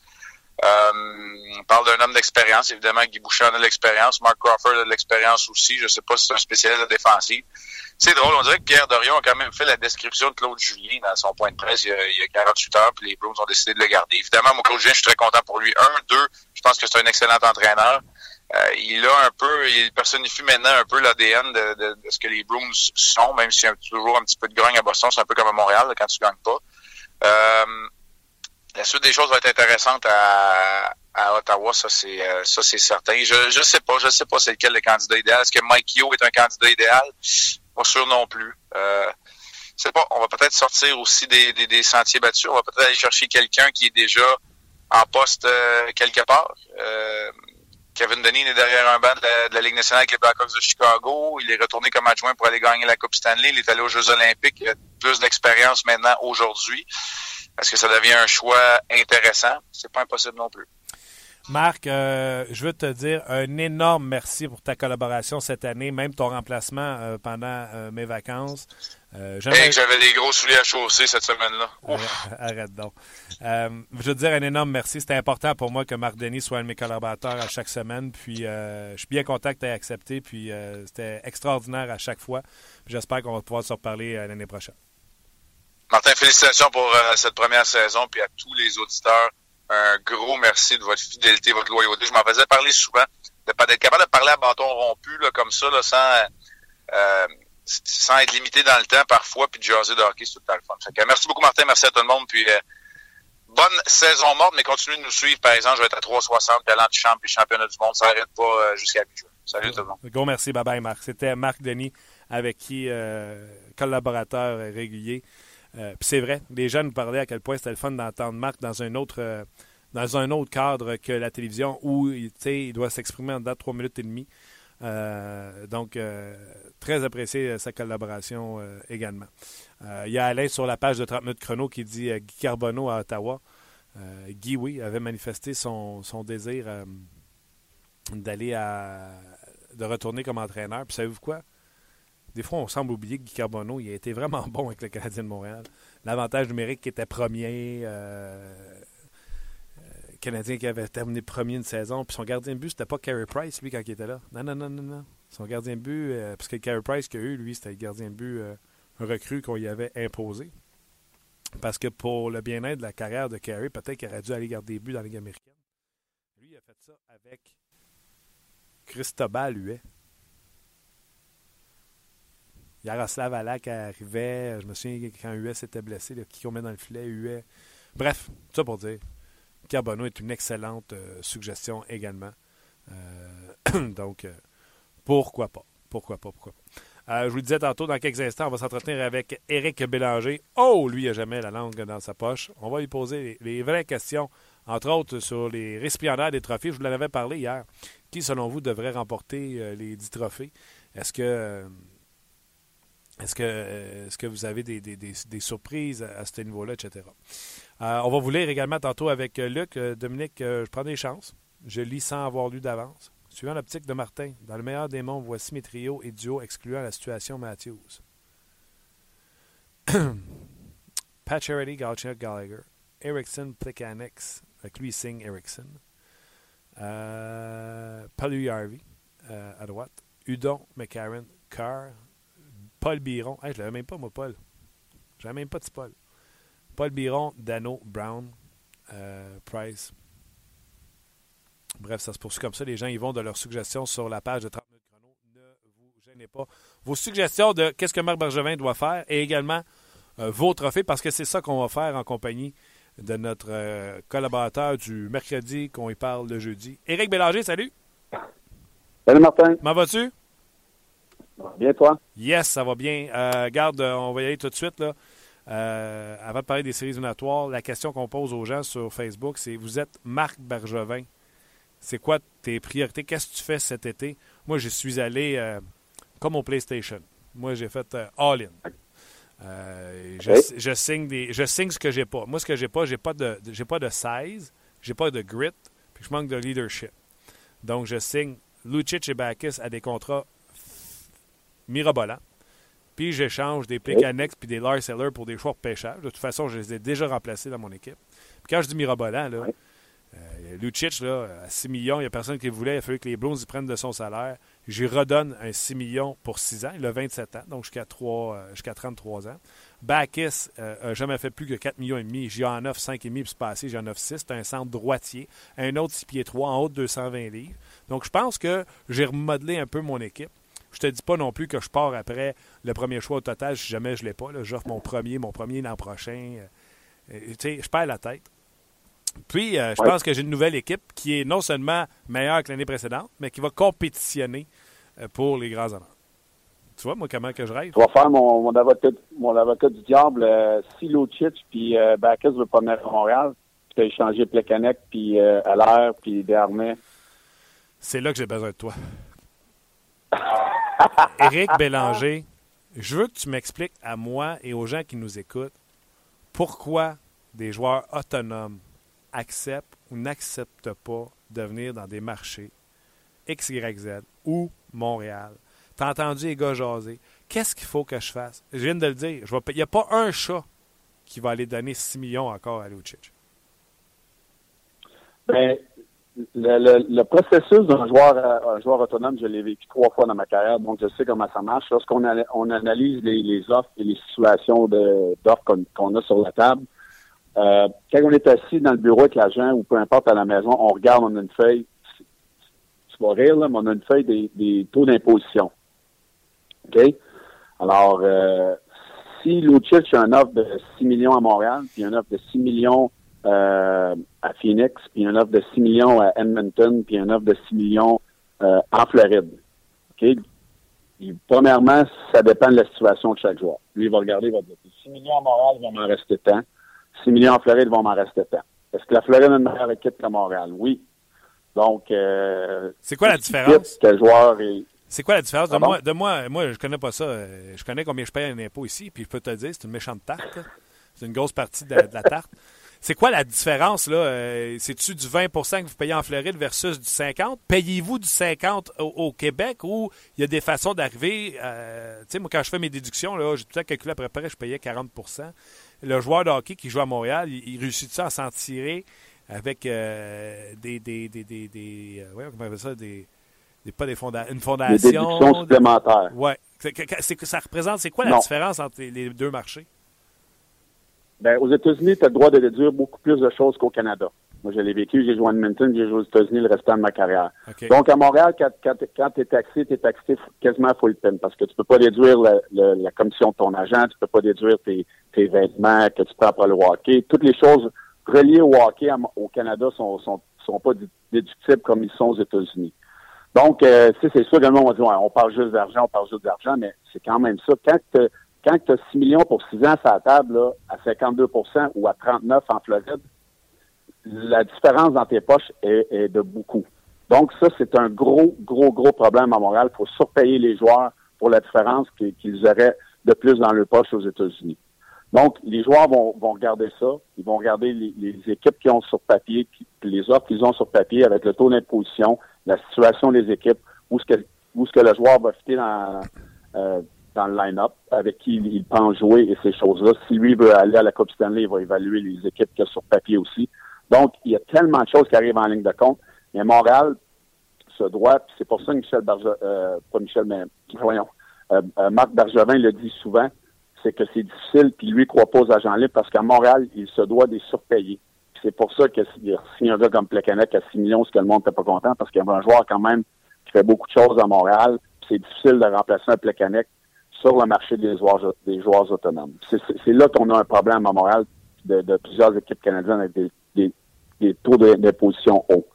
Euh, on parle d'un homme d'expérience, évidemment, Guy Boucher en a de l'expérience, Mark Crawford a de l'expérience aussi, je ne sais pas si c'est un spécialiste de défensive. C'est drôle, on dirait que Pierre Dorion a quand même fait la description de Claude Julien dans son point de presse il y a, il y a 48 heures, puis les Bruins ont décidé de le garder. Évidemment, mon Claude Julien, je suis très content pour lui. Un, deux, je pense que c'est un excellent entraîneur. Euh, il a un peu, il personnifie maintenant un peu l'ADN de, de, de, ce que les Bruins sont, même s'il y a toujours un petit peu de grogne à Boston, c'est un peu comme à Montréal quand tu gagnes pas. Euh, la suite des choses va être intéressante à, à Ottawa, ça c'est euh, ça c'est certain. Je je sais pas, je sais pas c'est lequel le candidat idéal. Est-ce que Mike Yo est un candidat idéal? Pas sûr non plus. Euh, c'est pas. On va peut-être sortir aussi des, des, des, sentiers battus. On va peut-être aller chercher quelqu'un qui est déjà en poste euh, quelque part. Euh, Kevin Denny est derrière un banc de la, Ligue nationale avec les Blackhawks de Chicago. Il est retourné comme adjoint pour aller gagner la Coupe Stanley. Il est allé aux Jeux Olympiques. Il a plus d'expérience maintenant aujourd'hui. Est-ce que ça devient un choix intéressant? C'est pas impossible non plus. Marc, euh, je veux te dire un énorme merci pour ta collaboration cette année, même ton remplacement euh, pendant euh, mes vacances. j'avais des gros souliers à chausser cette semaine-là. [LAUGHS] Arrête donc. je veux te dire un énorme merci. C'était important pour moi que Marc Denis soit un de mes collaborateurs à chaque semaine. Puis je suis bien content que tu aies accepté. Puis c'était extraordinaire à chaque fois. J'espère qu'on va pouvoir se reparler l'année prochaine. Martin, félicitations pour euh, cette première saison, puis à tous les auditeurs, un gros merci de votre fidélité, votre loyauté. Je m'en faisais parler souvent, d'être capable de parler à bâton rompu là, comme ça, là, sans, euh, sans être limité dans le temps parfois, puis de jaser de hockey, c'est tout le temps le fun. merci beaucoup, Martin, merci à tout le monde, puis euh, bonne saison morte, mais continuez de nous suivre. Par exemple, je vais être à 360, talent de champ, puis championnat du monde, ça n'arrête pas jusqu'à 8 Salut tout le monde. Gros merci, bye bye Marc. C'était Marc Denis avec qui collaborateur régulier. Euh, puis c'est vrai, les jeunes nous parlaient à quel point c'était le fun d'entendre Marc dans un autre euh, cadre que la télévision où il doit s'exprimer en dedans de 3 minutes et demie. Euh, donc, très apprécié sa collaboration également. il y a Alain sur la page de 30 minutes chrono qui dit Guy Carbonneau à Ottawa. Guy, oui, avait manifesté son, son désir d'aller à de retourner comme entraîneur. Puis savez-vous quoi? Des fois, on semble oublier que Guy Carbonneau il a été vraiment [LAUGHS] bon avec le Canadien de Montréal. L'avantage numérique qui était premier, euh, euh, Canadien qui avait terminé premier une saison, puis son gardien de but, c'était pas Carey Price, lui, quand il était là. Non, non, non, non, non. Son gardien de but, euh, parce que Carey Price qu'il a eu, lui, c'était le gardien de but recru qu'on y avait imposé. Parce que pour le bien-être de la carrière de Carey, peut-être qu'il aurait dû aller garder des buts dans la Ligue américaine. ça avec Cristobal Huet. Yaroslav Alak arrivait. Je me souviens quand Huet s'était blessé, qui met dans le filet, Huet. Bref, tout ça pour dire. Carbonneau est une excellente euh, suggestion également. Euh, [COUGHS] donc, euh, pourquoi pas? Pourquoi pas? Pourquoi pas? je vous le disais tantôt, dans quelques instants, on va s'entretenir avec Éric Bélanger. Oh, lui, il n'a jamais la langue dans sa poche. On va lui poser les, vraies questions, entre autres sur les récipiendaires des trophées. Je vous en avais parlé hier. Qui, selon vous, devrait remporter les 10 trophées? Est-ce que est-ce que, est que vous avez des, surprises à, ce niveau-là, etc. Euh, on va vous lire également tantôt avec euh, Luc. Euh, Dominique, je prends des chances. Je lis sans avoir lu d'avance. Suivant l'optique de Martin, dans le meilleur des mondes, voici mes trios et duos excluant la situation Matthews. [COUGHS] Pat Charity, Galchenyuk, Gallagher. Erickson, Plekanix, avec lui signe Erickson. Palu Harvey à droite. Udon, McCarron, Carr, Paul Biron. je ne l'avais même pas, moi, Paul. Je n'avais même pas de Paul. Paul Biron, Dano, Brown, euh, Price. Bref, ça se poursuit comme ça. Les gens y vont de leurs suggestions sur la page de 30 minutes chrono. Ne vous gênez pas. Vos suggestions de qu'est-ce que Marc Bergevin doit faire et également euh, vos trophées, parce que c'est ça qu'on va faire en compagnie de notre euh, collaborateur du mercredi qu'on y parle le jeudi. Éric Bélanger, salut. Salut Martin. Comment vas-tu? Bien, toi? Yes, ça va bien. Euh, garde, on va y aller tout de suite. Là. Euh, avant de parler des séries éliminatoires, la question qu'on pose aux gens sur Facebook, c'est vous êtes Marc Bergevin. C'est quoi tes priorités? Qu'est-ce que tu fais cet été? Moi, je suis allé euh, comme au PlayStation. Moi, j'ai fait all-in. je, signe des, je signe ce que j'ai pas. Moi, ce que j'ai pas, j'ai pas de j'ai pas de size, j'ai pas de grit, puis je manque de leadership. Donc, je signe Lucic et Bakis à des contrats mirobolant. Puis j'échange des pics annexes puis des Lars Seller pour des choix de pêchage. De toute façon, je les ai déjà remplacés dans mon équipe. Puis quand je dis mirobolant, là, euh, Lucic, là, à 6 millions, il n'y a personne qui le voulait. Il a fallu que les Blues y prennent de son salaire. J'y redonne un 6 millions pour 6 ans. Il a 27 ans, donc jusqu'à euh, jusqu'à 33 ans. Bacchus n'a euh, jamais fait plus que 4 millions et demi. J'y en offre 5,5 puis c'est passé, j'en offre 6. C'est un centre droitier. Un autre 6 pieds 3 en haut de 220 livres. Donc je pense que j'ai remodelé un peu mon équipe. Je te dis pas non plus que je pars après le premier choix au total si jamais je ne l'ai pas. J'offre mon premier, mon premier l'an prochain. Euh, euh, sais, je perds la tête. Puis, euh, je pense que j'ai une nouvelle équipe qui est non seulement meilleure que l'année précédente, mais qui va compétitionner pour les grands honneurs. Tu vois, moi, comment que je rêve? Je vais faire mon, mon, avocat, mon avocat du diable. si Lucic puis euh, ne veut pas venir à Montréal, tu peux échanger Plekanec, puis euh, Allaire, puis Desarmais. C'est là que j'ai besoin de toi. [LAUGHS] Éric Bélanger, je veux que tu m'expliques à moi et aux gens qui nous écoutent pourquoi des joueurs autonomes acceptent ou n'acceptent pas de venir dans des marchés XYZ ou Montréal. T'as entendu les gars jaser. Qu'est-ce qu'il faut que je fasse? Je viens de le dire. Il n'y a pas un chat qui va aller donner 6 millions encore à Lucic. Ben, le, processus d'un joueur, euh, un joueur autonome, je l'ai vécu trois fois dans ma carrière, donc je sais comment ça marche. Lorsqu'on on analyse les, offres et les situations d'offres qu'on a sur la table, euh, quand on est assis dans le bureau avec l'agent ou peu importe à la maison, on regarde, on a une feuille, tu vas rire, là, mais on a une feuille des, taux d'imposition. OK? Alors, euh, si Lucic a une offre de 6 millions à Montréal, puis une offre de 6 millions euh, à Phoenix, puis une offre de 6 millions à Edmonton, puis une offre de 6 millions euh, en Floride. Premièrement, ça dépend de la situation de chaque joueur. Lui, il va regarder, il va dire 6 millions à Montréal, il va m'en rester tant. 6 millions en Floride, il va m'en rester tant. Est-ce que la Floride a une meilleure équipe que Montréal? Oui. Donc, euh, c'est quoi la différence? Quel joueur est... C'est quoi la différence? De, moi, de moi, moi, je connais pas ça. Je connais combien je paye un impôt ici, puis je peux te dire, c'est une méchante tarte. C'est une grosse partie de la tarte. C'est quoi la différence, là? Euh, c'est-tu du 20% que vous payez en Floride versus du 50 Payez-vous du 50 au, Québec ou il y a des façons d'arriver? Euh, tu sais, moi, quand je fais mes déductions, là, j'ai tout à calculé après près, je payais 40% Le joueur de hockey qui joue à Montréal, il, réussit-tu à s'en tirer avec euh, des, des, des, des, des ouais, comment on appelle ça, des, des pas des fonda une fondation. Des déductions supplémentaires. Ouais. ça représente, c'est quoi la différence entre les deux marchés? Ben, aux États-Unis, tu as le droit de déduire beaucoup plus de choses qu'au Canada. Moi, je l'ai vécu. J'ai joué à Edmonton, j'ai joué aux États-Unis le restant de ma carrière. Donc, à Montréal, quand, quand, tu es taxé, tu es taxé quasiment full peine parce que tu peux pas déduire la, commission de ton agent, tu peux pas déduire tes, vêtements que tu prends pour le hockey. Toutes les choses reliées au hockey au Canada sont, sont, sont pas déductibles comme ils sont aux États-Unis. Donc, euh, c'est sûr que le monde va dire, on parle juste d'argent, on parle juste d'argent, mais c'est quand même ça. Quand tu quand tu as 6 millions pour 6 ans à la table, là, à 52% ou à 39 en Floride, la différence dans tes poches est, de beaucoup. Donc, ça, c'est un gros, gros, gros problème à Montréal. Il faut surpayer les joueurs pour la différence qu'ils auraient de plus dans leur poche aux États-Unis. Donc, les joueurs vont, vont regarder ça. Ils vont regarder les, équipes qui ont sur papier, les offres qu'ils ont sur papier avec le taux d'imposition, la situation des équipes, où est-ce que, où ce que le joueur va fitter dans, euh, dans le line-up, avec qui il, pense jouer et ces choses-là. Si lui veut aller à la Coupe Stanley, il va évaluer les équipes qu'il a sur papier aussi. Donc, il y a tellement de choses qui arrivent en ligne de compte. Mais Montréal se doit, c'est pour ça que Michel Bergevin, euh, pas Michel, mais voyons, euh, euh, Marc Bergevin le dit souvent, c'est que c'est difficile, puis lui croit pas aux agents libres parce qu'à Montréal, il se doit des surpayer. C'est pour ça que si un gars comme Plekanec à 6 millions, c'est que le monde n'était pas content parce qu'il y avait un joueur quand même qui fait beaucoup de choses à Montréal. C'est difficile de remplacer un Plekanec sur le marché des joueurs, des joueurs autonomes. C'est là qu'on a un problème à Montréal de, de plusieurs équipes canadiennes avec des, des, des taux d'imposition hauts.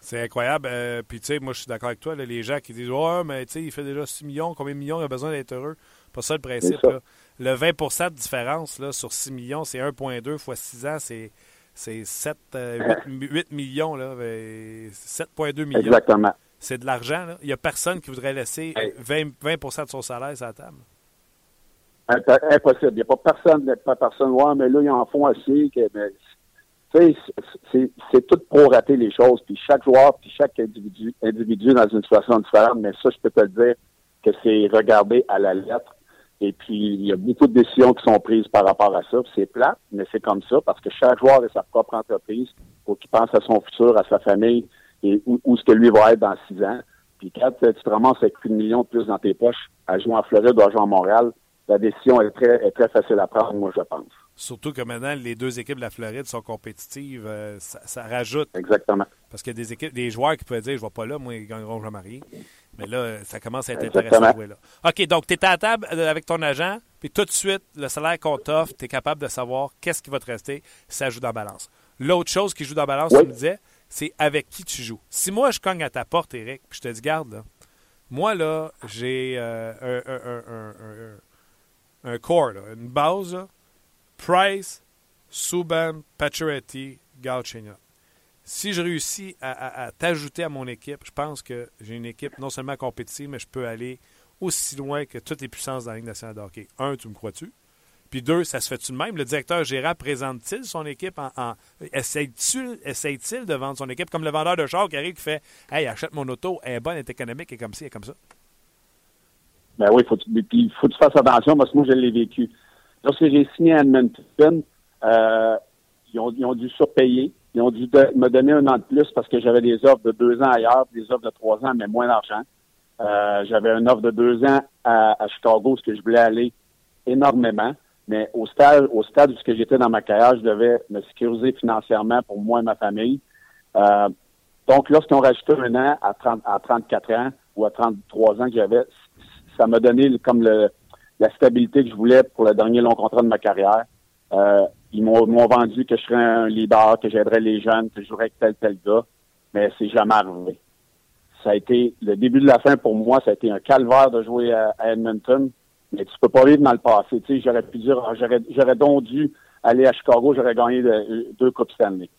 C'est incroyable. Euh, puis, tu sais, moi, je suis d'accord avec toi. les gens qui disent Ouais, mais tu sais, il fait déjà 6 millions. Combien de millions il a besoin d'être heureux? Pas ça le principe. Le 20% de différence là, sur 6 millions, c'est 1,2 fois 6 ans, c'est. 7, 8, euh, millions, 7,2 millions. Exactement. C'est de l'argent. Il n'y a personne qui voudrait laisser 20, 20 de son salaire sur la table. Impossible. Il n'y a pas personne, pas personne, ouais, mais là, ils en font assez. Que, c'est tout pour rater les choses. Puis chaque joueur, puis chaque individu, individu dans une situation différente. Mais ça, je peux te le dire que c'est regardé à la lettre. Et puis, il y a beaucoup de décisions qui sont prises par rapport à ça. C'est plat, mais c'est comme ça parce que chaque joueur a sa propre entreprise pour qu'il pense à son futur, à sa famille et où, où ce que lui va être dans six ans. Puis quand tu te ramasses avec plus de millions de plus dans tes poches à jouer en Floride ou à jouer à Montréal, la décision est très, est très facile à prendre, moi, je pense. Surtout que maintenant, les deux équipes de la Floride sont compétitives. Euh, ça, rajoute. Exactement. Parce qu'il y a des équipes, des joueurs qui peuvent dire Je ne vais pas là, moi, ils gagneront jamais rien. Mais là, ça commence à être intéressant de jouer là. OK, donc tu es à la table euh, avec ton agent, puis tout de suite, le salaire qu'on t'offre, tu es capable de savoir qu'est-ce qui va te rester, ça joue dans la balance. L'autre chose qui joue dans la balance, tu me disais, c'est avec qui tu joues. Si moi, je cogne à ta porte, Eric, puis je te dis Garde, moi, là, j'ai euh, un, un, core, une base, Price, Subban, Pacioretty, Galchenyuk. Si je réussis à, t'ajouter à mon équipe, je pense que j'ai une équipe non seulement compétitive, mais je peux aller aussi loin que toutes les puissances dans la Ligue nationale de. Un, tu me crois-tu? Puis deux, ça se fait-tu de même? Le directeur gérant présente-t-il son équipe en. en essaye-t-il de vendre son équipe? Comme le vendeur de char qui arrive qui fait Hey, achète mon auto, elle est bonne, elle est économique, et comme ci, et comme ça? Ben oui, faut, il faut que tu fasses attention parce que moi, je l'ai vécu. Lorsque j'ai signé à Edmonton, euh, ils, ont, ils ont dû surpayer. Ils ont dû me donner un an de plus parce que j'avais des offres de deux ans ailleurs, des offres de trois ans, mais moins d'argent. Euh, j'avais une offre de deux ans à, à Chicago, ce que je voulais aller énormément. Mais au stade, au stade où j'étais dans ma carrière, je devais me sécuriser financièrement pour moi et ma famille. Euh, donc, lorsqu'on rajoutait un an à, 30, à 34 ans ou à 33 ans que j'avais, ça m'a donné comme le, la stabilité que je voulais pour le dernier long contrat de ma carrière. Euh, ils m'ont vendu que je serais un leader, que j'aiderais les jeunes, que je jouerais avec tel tel gars, mais c'est jamais arrivé. Ça a été le début de la fin pour moi, ça a été un calvaire de jouer à, Edmonton, mais tu peux pas vivre dans le passé. Tu sais, j'aurais pu dire, ah, j'aurais, j'aurais donc dû aller à Chicago, j'aurais gagné deux coupes Stanley.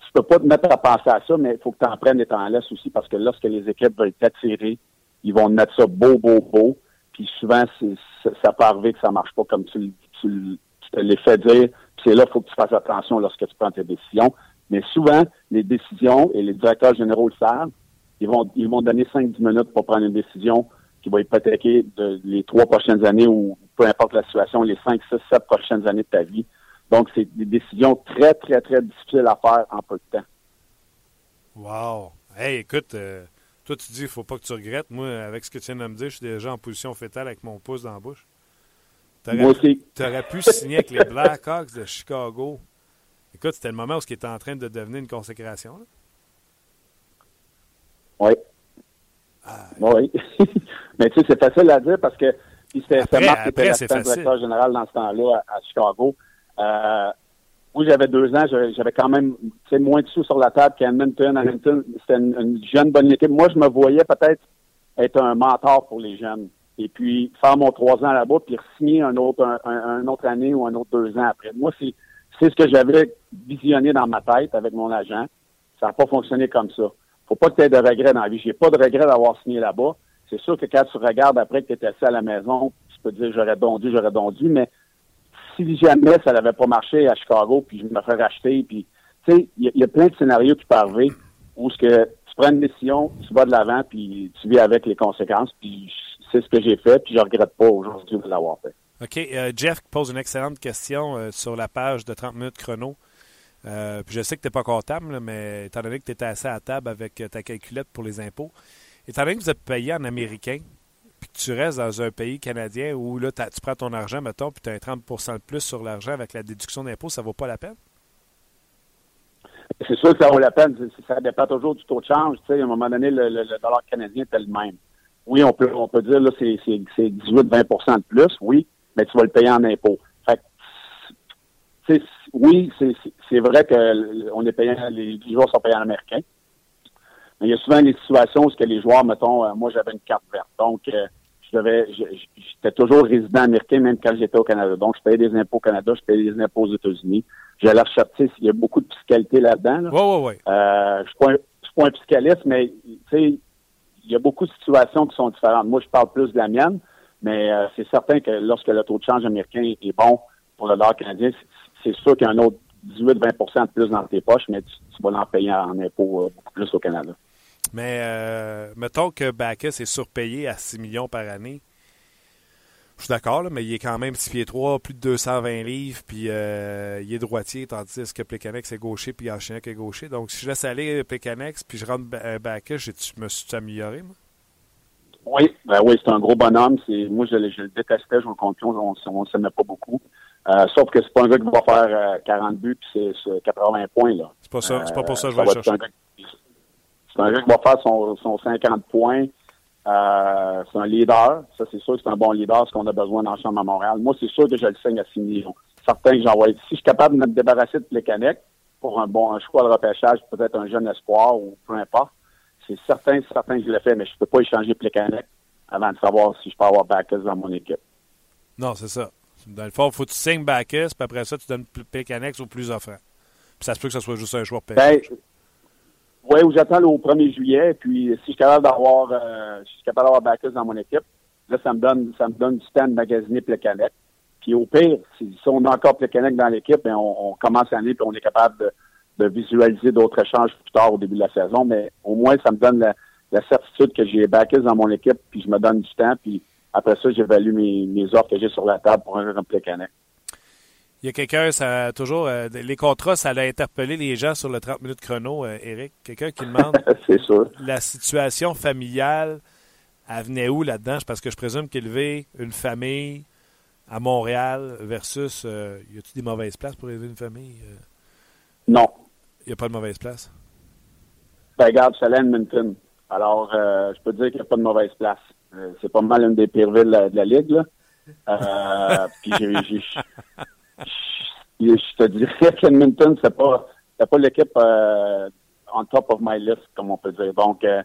Tu peux pas te mettre à penser à ça, mais il faut que tu en prennes et t'en laisses aussi parce que lorsque les équipes veulent t'attirer, ils vont te mettre ça beau, beau, beau. Puis souvent, c'est, ça peut arriver que ça marche pas comme tu, tu, te l'es fait dire. c'est là qu'il faut que tu fasses attention lorsque tu prends tes décisions. Mais souvent, les décisions, et les directeurs généraux le savent, ils vont, ils vont donner 5-10 minutes pour prendre une décision qui va hypothéquer de, les trois prochaines années ou peu importe la situation, les 5, 6, 7 prochaines années de ta vie. Donc, c'est des décisions très, très, très difficiles à faire en peu de temps. Wow! Hey, écoute, euh, toi, tu dis qu'il ne faut pas que tu regrettes. Moi, avec ce que tu viens de me dire, je suis déjà en position fétale avec mon pouce dans la bouche. Moi aussi. Tu aurais pu signer avec les Blackhawks de Chicago Écoute, c'était le moment où ce qui était en train de devenir une consécration. Oui. Ah. Oui. [LAUGHS] Mais tu sais, c'est facile à dire parce que c'était Marc qui était l'assistant directeur général dans ce temps-là à, Chicago. Euh, moi, j'avais deux ans, j'avais quand même moins de sous sur la table qu'Edmonton. Edmonton, c'était une, jeune bonne équipe. Moi, je me voyais peut-être être un mentor pour les jeunes. Et puis, faire mon trois ans là-bas, puis signer un autre, un, autre année ou un autre deux ans après. Moi, c'est, c'est ce que j'avais visionné dans ma tête avec mon agent. Ça n'a pas fonctionné comme ça. Faut pas que tu aies de regrets dans la vie. J'ai pas de regret d'avoir signé là-bas. C'est sûr que quand tu regardes après que tu étais assis à la maison, tu peux dire j'aurais dondu, j'aurais dondu, mais si jamais ça n'avait pas marché à Chicago, puis je me ferais racheter, puis tu sais, il y, a plein de scénarios qui peuvent arriver où ce que tu prends une décision, tu vas de l'avant, puis tu vis avec les conséquences, puis c'est ce que j'ai fait, puis je regrette pas aujourd'hui de l'avoir fait. OK. Euh, Jeff pose une excellente question euh, sur la page de 30 minutes chrono. Euh, puis je sais que tu n'es pas comptable, mais étant donné que tu étais assis à table avec ta calculette pour les impôts, étant donné que vous êtes payé en américain, puis que tu restes dans un pays canadien où là, tu prends ton argent, mettons, puis tu as un 30 de plus sur l'argent avec la déduction d'impôt, ça vaut pas la peine? C'est sûr que ça vaut la peine. Ça dépend toujours du taux de change. À un moment donné, le, dollar canadien est le même. Oui, on peut, on peut dire là c'est 18-20 de plus, oui, mais tu vas le payer en impôt. Fait oui, c'est vrai qu'on est les joueurs sont payés en américain, il y a souvent des situations où que les joueurs, mettons, euh, moi j'avais une carte verte. Donc, euh, je devais, j'étais toujours résident américain même quand j'étais au Canada. Donc, je payais des impôts au Canada, je payais des impôts aux États-Unis. J'allais rechercher il y a beaucoup de fiscalité là-dedans. Oui, oui, oui. Euh, je ne suis pas un fiscaliste, mais tu sais, il y a beaucoup de situations qui sont différentes. Moi, je parle plus de la mienne, mais c'est certain que lorsque le taux de change américain est bon pour le dollar canadien, c'est sûr qu'il y a un autre 18-20% de plus dans tes poches, mais tu, vas l'en payer en impôts beaucoup plus au Canada. Mais euh, mettons que Bacchus est surpayé à 6 millions par année. Je suis d'accord, mais il est quand même 6 pieds 3, plus de 220 livres, puis euh, il est droitier, tandis que Plekanex est gaucher, puis Archinac est gaucher. Donc, si je laisse aller Plekanex, puis je rentre euh, Bacchus, je me suis amélioré, moi? Oui, ben oui, c'est un gros bonhomme. moi, je, le détestais, je me confiance, on ne s'aimait pas beaucoup. sauf que c'est pas un gars qui va faire 40 buts puis c'est 80 points. là. C'est pas ça, c'est pas pour ça que je vais le chercher. C'est un gars qui va faire son, son 50 points. Euh, c'est un leader. Ça, c'est sûr que c'est un bon leader, ce qu'on a besoin dans le champ à Montréal. Moi, c'est sûr que je le signe à 6 millions. Certains que j'envoie. Si je suis capable de me débarrasser de Plekanec pour un bon un choix de repêchage, peut-être un jeune espoir ou peu importe, c'est certain, certain que je le fais, mais je ne peux pas échanger Plekanec avant de savoir si je peux avoir Bacchus dans mon équipe. Non, c'est ça. Dans le fond, il faut que tu signes Bacchus, puis après ça, tu donnes Plekanec au plus offrant. Puis ça se peut que ce soit juste un joueur ben, oui, où j'attends au 1er juillet. Puis si je suis capable d'avoir euh, si je suis capable d'avoir Bacchus dans mon équipe, là, ça me donne ça me donne du temps de magasiner Plekanec. Puis au pire, si, on a encore Plekanec dans l'équipe, ben, on, on, commence l'année puis on est capable de, de visualiser d'autres échanges plus tard au début de la saison. Mais au moins, ça me donne la, la certitude que j'ai Bacchus dans mon équipe, puis je me donne du temps. Puis après ça, j'évalue mes, mes offres que j'ai sur la table pour un Plekanec. Il y a quelqu'un, ça a toujours. Euh, les contrats, ça a interpellé les gens sur le 30 minutes chrono, euh, Eric. Quelqu'un qui demande. [LAUGHS] C'est sûr. La situation familiale, elle venait où là-dedans? Parce que je présume qu'élever une famille à Montréal versus. Euh, y a-t-il des mauvaises places pour élever une famille? Non. Il n'y a pas de mauvaise place? Ben, regarde, je suis Edmonton. Alors, je peux te dire qu'il n'y a pas de mauvaise place. c'est pas mal une des pires villes de la, Ligue, là. [LAUGHS] puis j'ai je te dirais qu'Edmonton, c'est pas, c'est pas l'équipe euh, on top of my list, comme on peut dire. Donc, euh,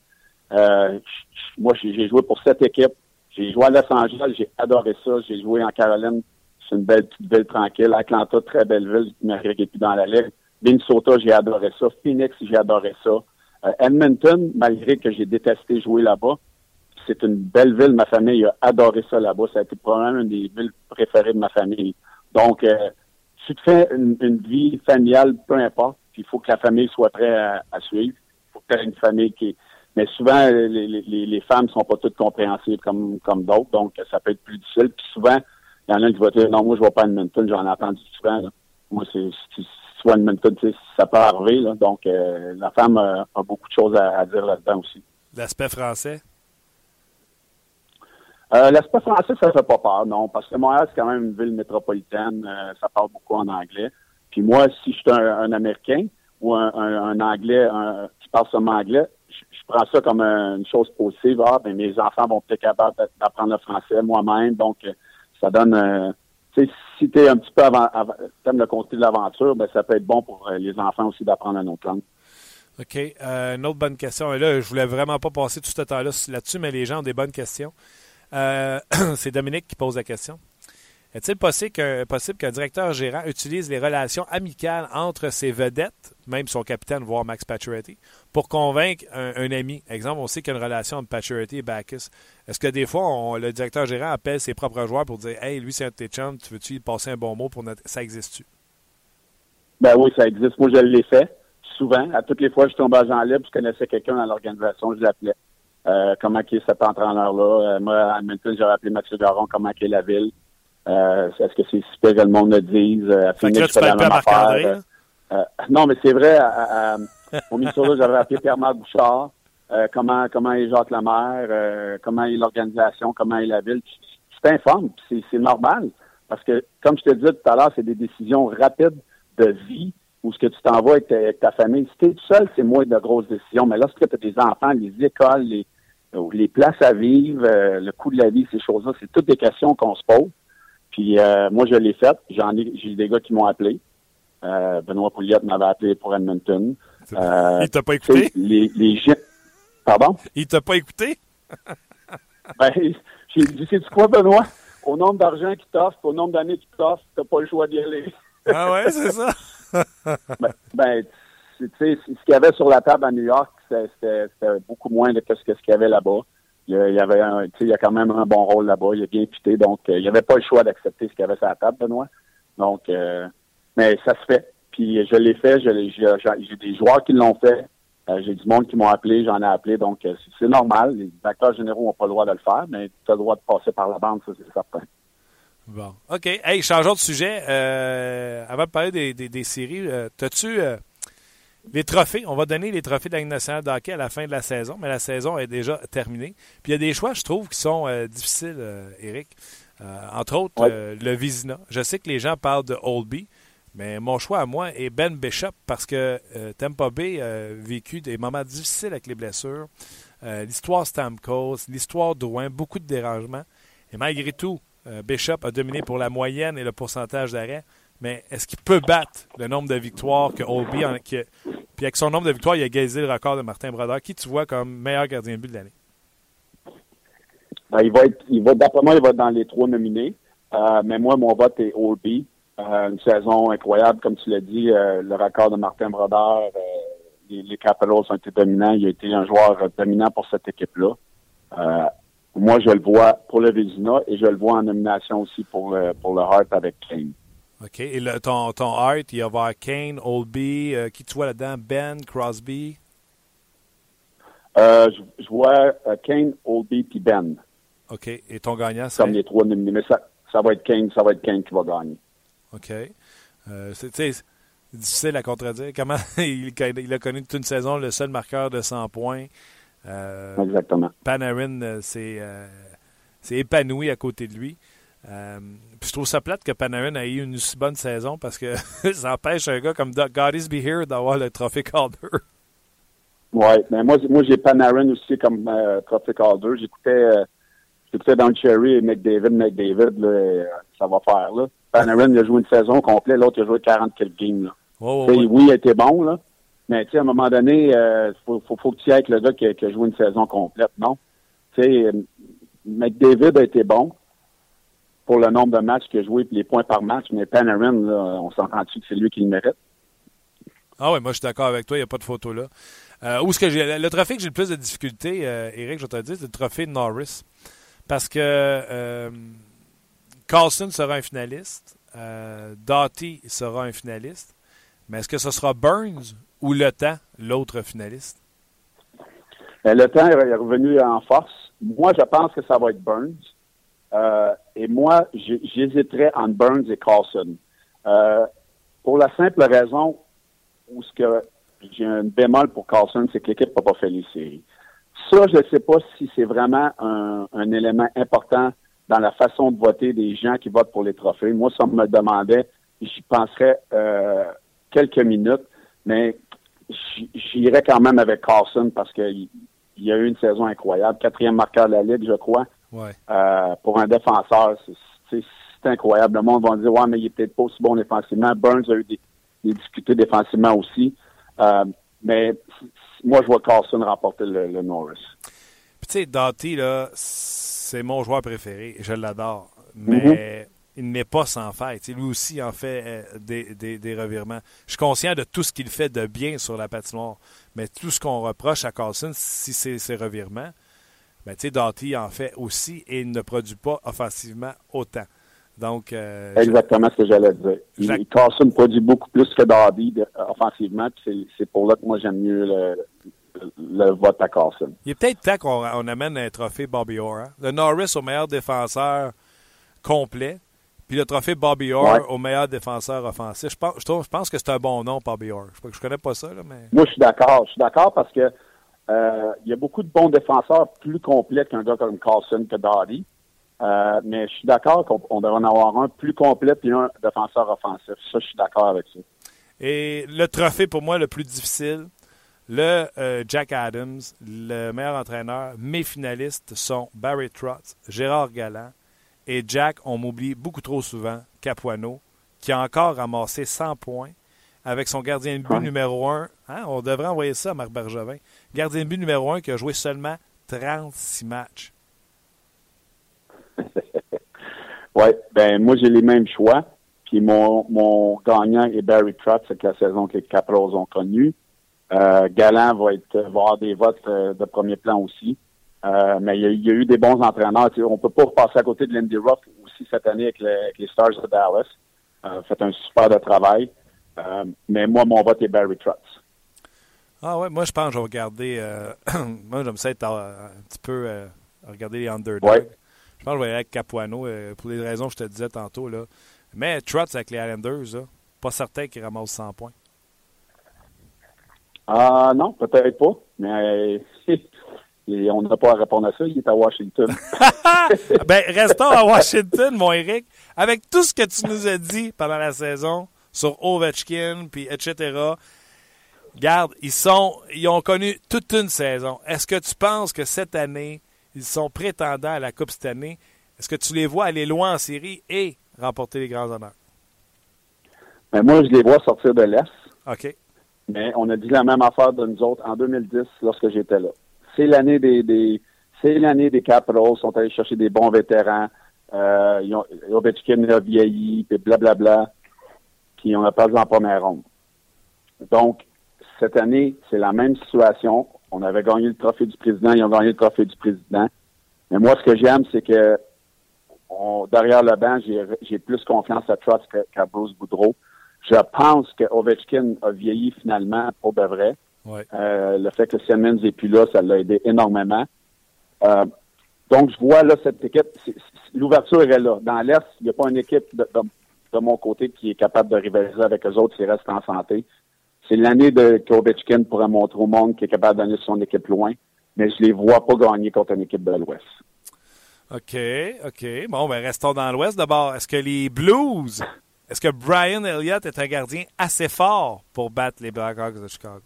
euh moi, j'ai joué pour cette équipe. J'ai joué à Los Angeles, j'ai adoré ça. J'ai joué en Caroline, c'est une belle petite ville tranquille. Atlanta, très belle ville, malgré qu'il plus dans la ligue. Minnesota, j'ai adoré ça. Phoenix, j'ai adoré ça. Euh, Edmonton, malgré que j'ai détesté jouer là-bas, c'est une belle ville. Ma famille a adoré ça là-bas. Ça a été probablement une des villes préférées de ma famille. Donc, euh, tu fais une, vie familiale, peu importe, il faut que la famille soit prête à, suivre. Il faut que tu aies une famille qui... Mais souvent, les, les, les femmes sont pas toutes compréhensibles comme, comme d'autres, donc ça peut être plus difficile. Puis souvent, il y en a qui vont dire, non, moi, je ne vais pas à Edmonton, j'en ai entendu souvent. Moi, c'est soit Edmonton, ça peut arriver. Là. Donc, euh, la femme a, beaucoup de choses à dire là-dedans aussi. L'aspect français? Euh, L'aspect français, ça fait pas peur, non, parce que Montréal, c'est quand même une ville métropolitaine, euh, ça parle beaucoup en anglais. Puis moi, si je suis un, Américain ou un, Anglais qui parle seulement anglais, je, prends ça comme une chose positive. Ah, ben, mes enfants vont peut-être capables d'apprendre le français moi-même. Donc, ça donne... sais, si tu es un petit peu avant, avant le côté de l'aventure, ben, ça peut être bon pour les enfants aussi d'apprendre un autre langue. OK. Euh, une autre bonne question. Et là, je voulais vraiment pas passer tout ce temps-là là-dessus, mais les gens ont des bonnes questions. Euh, [CLEARS THROAT] c'est Dominique qui pose la question. Est-il possible qu'un, directeur gérant utilise les relations amicales entre ses vedettes, même son capitaine, voire Max Pacioretty, pour convaincre un, ami? Exemple, on sait qu'il y a une relation entre Pacioretty et Bacchus. Est-ce que des fois, le directeur gérant appelle ses propres joueurs pour dire Hey, lui, c'est un de tes chums, tu veux-tu passer un bon mot pour notre. Ça existe-tu? Ben oui, ça existe. Moi, je l'ai fait souvent. À toutes les fois je tombais à Jean Libre, je connaissais quelqu'un dans l'organisation, je l'appelais. Euh, comment est cet entraîneur-là? Euh, moi, à Edmonton, j'avais appelé Mathieu Garon, comment est la ville? Euh, est-ce que c'est super que le monde le dise? À Phoenix, je la même affaire. non, mais c'est vrai, au Minnesota, j'avais appelé Pierre-Marc Bouchard. comment comment est Jacques Lemaire, comment est l'organisation, comment est la ville? Tu t'informes, c'est normal. Parce que, comme je te disais tout à l'heure, c'est des décisions rapides de vie ou ce que tu t'envoies avec, avec, ta famille. Si tu es tout seul, c'est moins de grosses décisions. Mais lorsque tu as des enfants, les écoles, les, les places à vivre, euh, le coût de la vie, ces choses-là, c'est toutes des questions qu'on se pose. Puis euh, moi, je l'ai fait. J'en ai, j'ai des gars qui m'ont appelé. Euh, Benoît Pouliot m'avait appelé pour Edmonton. Il t'a pas écouté? Les, les gens... Pardon? Il t'a pas écouté? [LAUGHS] ben, j'ai dit, c'est quoi, Benoît? Au nombre d'argent qu'il t'offre, au nombre d'années qu'il t'offre, t'as pas le choix d'y aller. ah ouais, c'est ça? [LAUGHS] ben, ben tu sais, ce qu'il y avait sur la table à New York, c'était beaucoup moins de ce qu'il y avait là-bas. Il y avait il y a quand même un bon rôle là-bas. Il a bien quitté, donc euh, il n'y avait pas le choix d'accepter ce qu'il y avait sur la table, Benoît. Donc, euh, mais ça se fait. Puis je l'ai fait. J'ai des joueurs qui l'ont fait. Euh, j'ai du monde qui m'ont appelé, j'en ai appelé. Donc, c'est normal. Les acteurs généraux n'ont pas le droit de le faire, mais tu as le droit de passer par la bande, ça, c'est certain. Bon. OK. Hey, changeons de sujet. Avant de parler des, des, séries, euh, as-tu euh, les trophées? On va donner les trophées de la nationale d'hockey à la fin de la saison, mais la saison est déjà terminée. Puis il y a des choix, je trouve, qui sont difficiles, Eric. entre autres, le Vizina. Je sais que les gens parlent de Oldby, mais mon choix à moi est Ben Bishop parce que Tampa Bay a vécu des moments difficiles avec les blessures. l'histoire Stamkos, l'histoire Drouin, beaucoup de dérangements. Et malgré tout, euh, Bishop a dominé pour la moyenne et le pourcentage d'arrêt, mais est-ce qu'il peut battre le nombre de victoires que Oldby a, Puis avec son nombre de victoires, il a gazé le record de Martin Brodeur. Qui tu vois comme meilleur gardien de but de l'année? Ben, il va être, d'après moi, il va être dans les trois nominés. Euh, mais moi, mon vote est Oldby. Euh, une saison incroyable, comme tu l'as dit, le record de Martin Brodeur. les, les Capitals ont été dominants. Il a été un joueur dominant pour cette équipe-là. Moi, je le vois pour le Vézina et je le vois en nomination aussi pour le, pour le Hart avec Kane. OK. Et le, ton, ton Hart, il va y avoir Kane, Oldby, euh, qui tu vois là-dedans? Ben, Crosby? Euh, je, vois euh, Kane, Oldby puis Ben. OK. Et ton gagnant, c'est? Comme les trois nominés. Mais ça, ça va être Kane, ça va être Kane qui va gagner. OK. c'est difficile à contredire. Comment [LAUGHS] il, il, a connu toute une saison le seul marqueur de 100 points. Euh, Exactement. Panarin euh, euh, s'est épanoui à côté de lui. Je trouve ça plate que Panarin ait eu une si bonne saison parce que [LAUGHS] ça empêche un gars comme God is be here d'avoir le trophée Calder. Oui, mais moi, moi j'ai Panarin aussi comme trophée Calder. J'écoutais j'écoutais Don Cherry et McDavid, McDavid, là, ça va faire. Là. Panarin il a joué une saison complète, l'autre il a joué 40 quelques games. Oui, il a été bon, là. Mais à un moment donné, il euh, faut, faut, que tu ailles avec le gars qui a, joué une saison complète, non? Sais, euh, McDavid a été bon pour le nombre de matchs qu'il a joué et les points par match, mais Panarin, là, on s'entend-tu que c'est lui qui le mérite? Ah oui, moi je suis d'accord avec toi, il n'y a pas de photo là. Euh, où ce que j'ai le trophée que j'ai le plus de difficultés, euh, Eric, je te dis, c'est le trophée de Norris. Parce que Carlson sera un finaliste, Doughty sera un finaliste, mais est-ce que ce sera Burns ou le temps, l'autre finaliste? Le temps est revenu en force. Moi, je pense que ça va être Burns. Euh, et moi, j'hésiterais entre Burns et Carlson. Euh, pour la simple raison où ce que j'ai un bémol pour Carlson, c'est que l'équipe n'a pas fait les séries. Ça, je ne sais pas si c'est vraiment un, élément important dans la façon de voter des gens qui votent pour les trophées. Moi, ça me demandait j'y penserais quelques minutes, mais j'irais quand même avec Carson parce qu'il y a eu une saison incroyable. Quatrième marqueur de la Ligue, je crois. Ouais. pour un défenseur, c'est incroyable. Le monde va dire Ouais, mais il est peut-être pas aussi bon défensivement. Burns a eu des, des difficultés défensivement aussi. mais moi, je vois Carson remporter le, Norris. Puis, tu sais, Doughty, là, c'est mon joueur préféré. Je l'adore. Mais mm-hmm. il n'est pas sans fait. lui aussi en fait euh, des, des, revirements. Je suis conscient de tout ce qu'il fait de bien sur la patinoire. Mais tout ce qu'on reproche à Carlson, si c'est ses revirements, ben, tu sais, Doughty en fait aussi et il ne produit pas offensivement autant. Donc, euh, Exactement ce que j'allais dire. Carson produit beaucoup plus que Darby offensivement, c'est pour là que moi j'aime mieux le, vote à Carson. Il est peut-être temps qu'on amène un trophée Bobby Orr. Hein. Le Norris au meilleur défenseur complet, puis le trophée Bobby Orr au meilleur défenseur offensif. Je pense, je, pense que c'est un bon nom, Bobby Orr. Je, je connais pas ça, là, mais. Moi, je suis d'accord. Je suis d'accord parce que euh, il y a beaucoup de bons défenseurs plus complets qu'un gars comme Carlson que Darby. Euh, mais je suis d'accord qu'on devrait en avoir un plus complet et un défenseur offensif. Ça, je suis d'accord avec ça. Et le trophée pour moi le plus difficile, le euh, Jack Adams, le meilleur entraîneur, mes finalistes sont Barry Trotz, Gérard Galland et Jack, on m'oublie beaucoup trop souvent, Capuano, qui a encore ramassé 100 points avec son gardien de but numéro 1. Hein, on devrait envoyer ça à Marc Bergevin. Gardien de but numéro 1 qui a joué seulement 36 matchs. [LAUGHS] oui, ben moi j'ai les mêmes choix. Puis mon, mon gagnant est Barry Trotz, c'est la saison que les Capitals ont connue. Euh, Galant va être va avoir des votes euh, de premier plan aussi. Euh, mais il y, a, eu des bons entraîneurs. On on peut pas passer à côté de Lindy Ruff aussi cette année avec, les Stars de Dallas. Euh, fait un super de travail. Euh, mais moi, mon vote est Barry Trotz. Ah ouais, moi je pense que je vais regarder. [CLEARS THROAT] moi j'aime ça être un petit peu regarder les underdogs. Je pense que je vais aller avec Capuano pour les raisons que je te disais tantôt. Là. Mais Trotz avec les Islanders, pas certain qu'il ramasse 100 points. Ah non, peut-être pas. Mais [LAUGHS] on n'a pas à répondre à ça. Il est à Washington. [LAUGHS] ben, [LAUGHS] restons à Washington, mon Eric. Avec tout ce que tu nous as dit pendant la saison sur Ovechkin, puis etc. Garde, ils sont, ils ont connu toute une saison. Est-ce que tu penses que cette année, ils sont prétendants à la Coupe cette année? Est-ce que tu les vois aller loin en série et remporter les grands honneurs? Ben, moi, je les vois sortir de l'Est. OK. Mais on a dit la même affaire de nous autres en 2010 lorsque j'étais là. C'est l'année des, des c'est l'année des Capitals. Ils sont allés chercher des bons vétérans. Euh, ils ont, Ovechkin a vieilli, puis blablabla. Puis on a pas en première ronde. Donc, cette année, c'est la même situation. On avait gagné le trophée du président, ils ont gagné le trophée du président. Mais moi, ce que j'aime, c'est que derrière le banc, j'ai plus confiance à Trotz qu'à Bruce Boudreau. Je pense que Ovechkin a vieilli finalement pour de vrai. Euh, le fait que Siemens n'est plus là, ça l'a aidé énormément. Euh, donc, je vois là cette équipe, l'ouverture est là. Dans l'Est, il n'y a pas une équipe de, mon côté qui est capable de rivaliser avec eux autres s'ils restent en santé. C'est l'année de Ovechkin pourrait montrer au monde qu'il est capable d'amener son équipe loin, mais je les vois pas gagner contre une équipe de l'Ouest. OK, OK. Bon, ben restons dans l'Ouest d'abord. Est-ce que les Blues, est-ce que Brian Elliott est un gardien assez fort pour battre les Blackhawks de Chicago?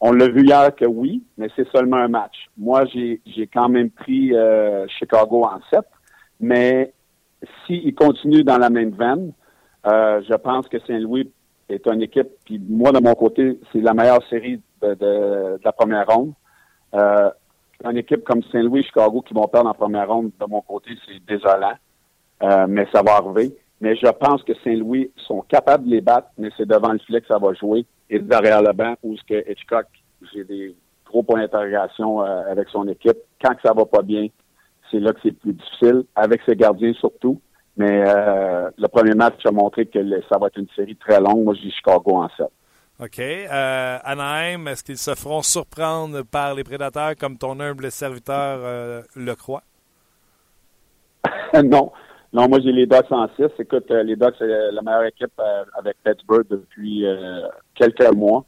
On l'a vu hier que oui, mais c'est seulement un match. Moi, j'ai quand même pris euh, Chicago en 7, mais s'il continue dans la même veine, euh, je pense que Saint-Louis est une équipe, puis moi, de mon côté, c'est la meilleure série de, la première ronde. Euh, une équipe comme Saint-Louis, Chicago qui vont perdre en première ronde, de mon côté, c'est désolant. Euh, mais ça va arriver. Mais je pense que Saint-Louis sont capables de les battre, mais c'est devant le filet que ça va jouer. Et derrière le banc, où ce que Hitchcock, j'ai des gros points d'interrogation euh, avec son équipe. Quand que ça va pas bien, c'est là que c'est plus difficile, avec ses gardiens surtout. Mais euh, le premier match a montré que ça va être une série très longue. Moi, je dis Chicago en 7. OK. Euh, Anaheim, est-ce qu'ils se feront surprendre par les prédateurs comme ton humble serviteur euh, le croit? [LAUGHS] non. Non, moi j'ai les Ducks en 6. Écoute, les Ducks, c'est la meilleure équipe avec Pittsburgh depuis quelques mois.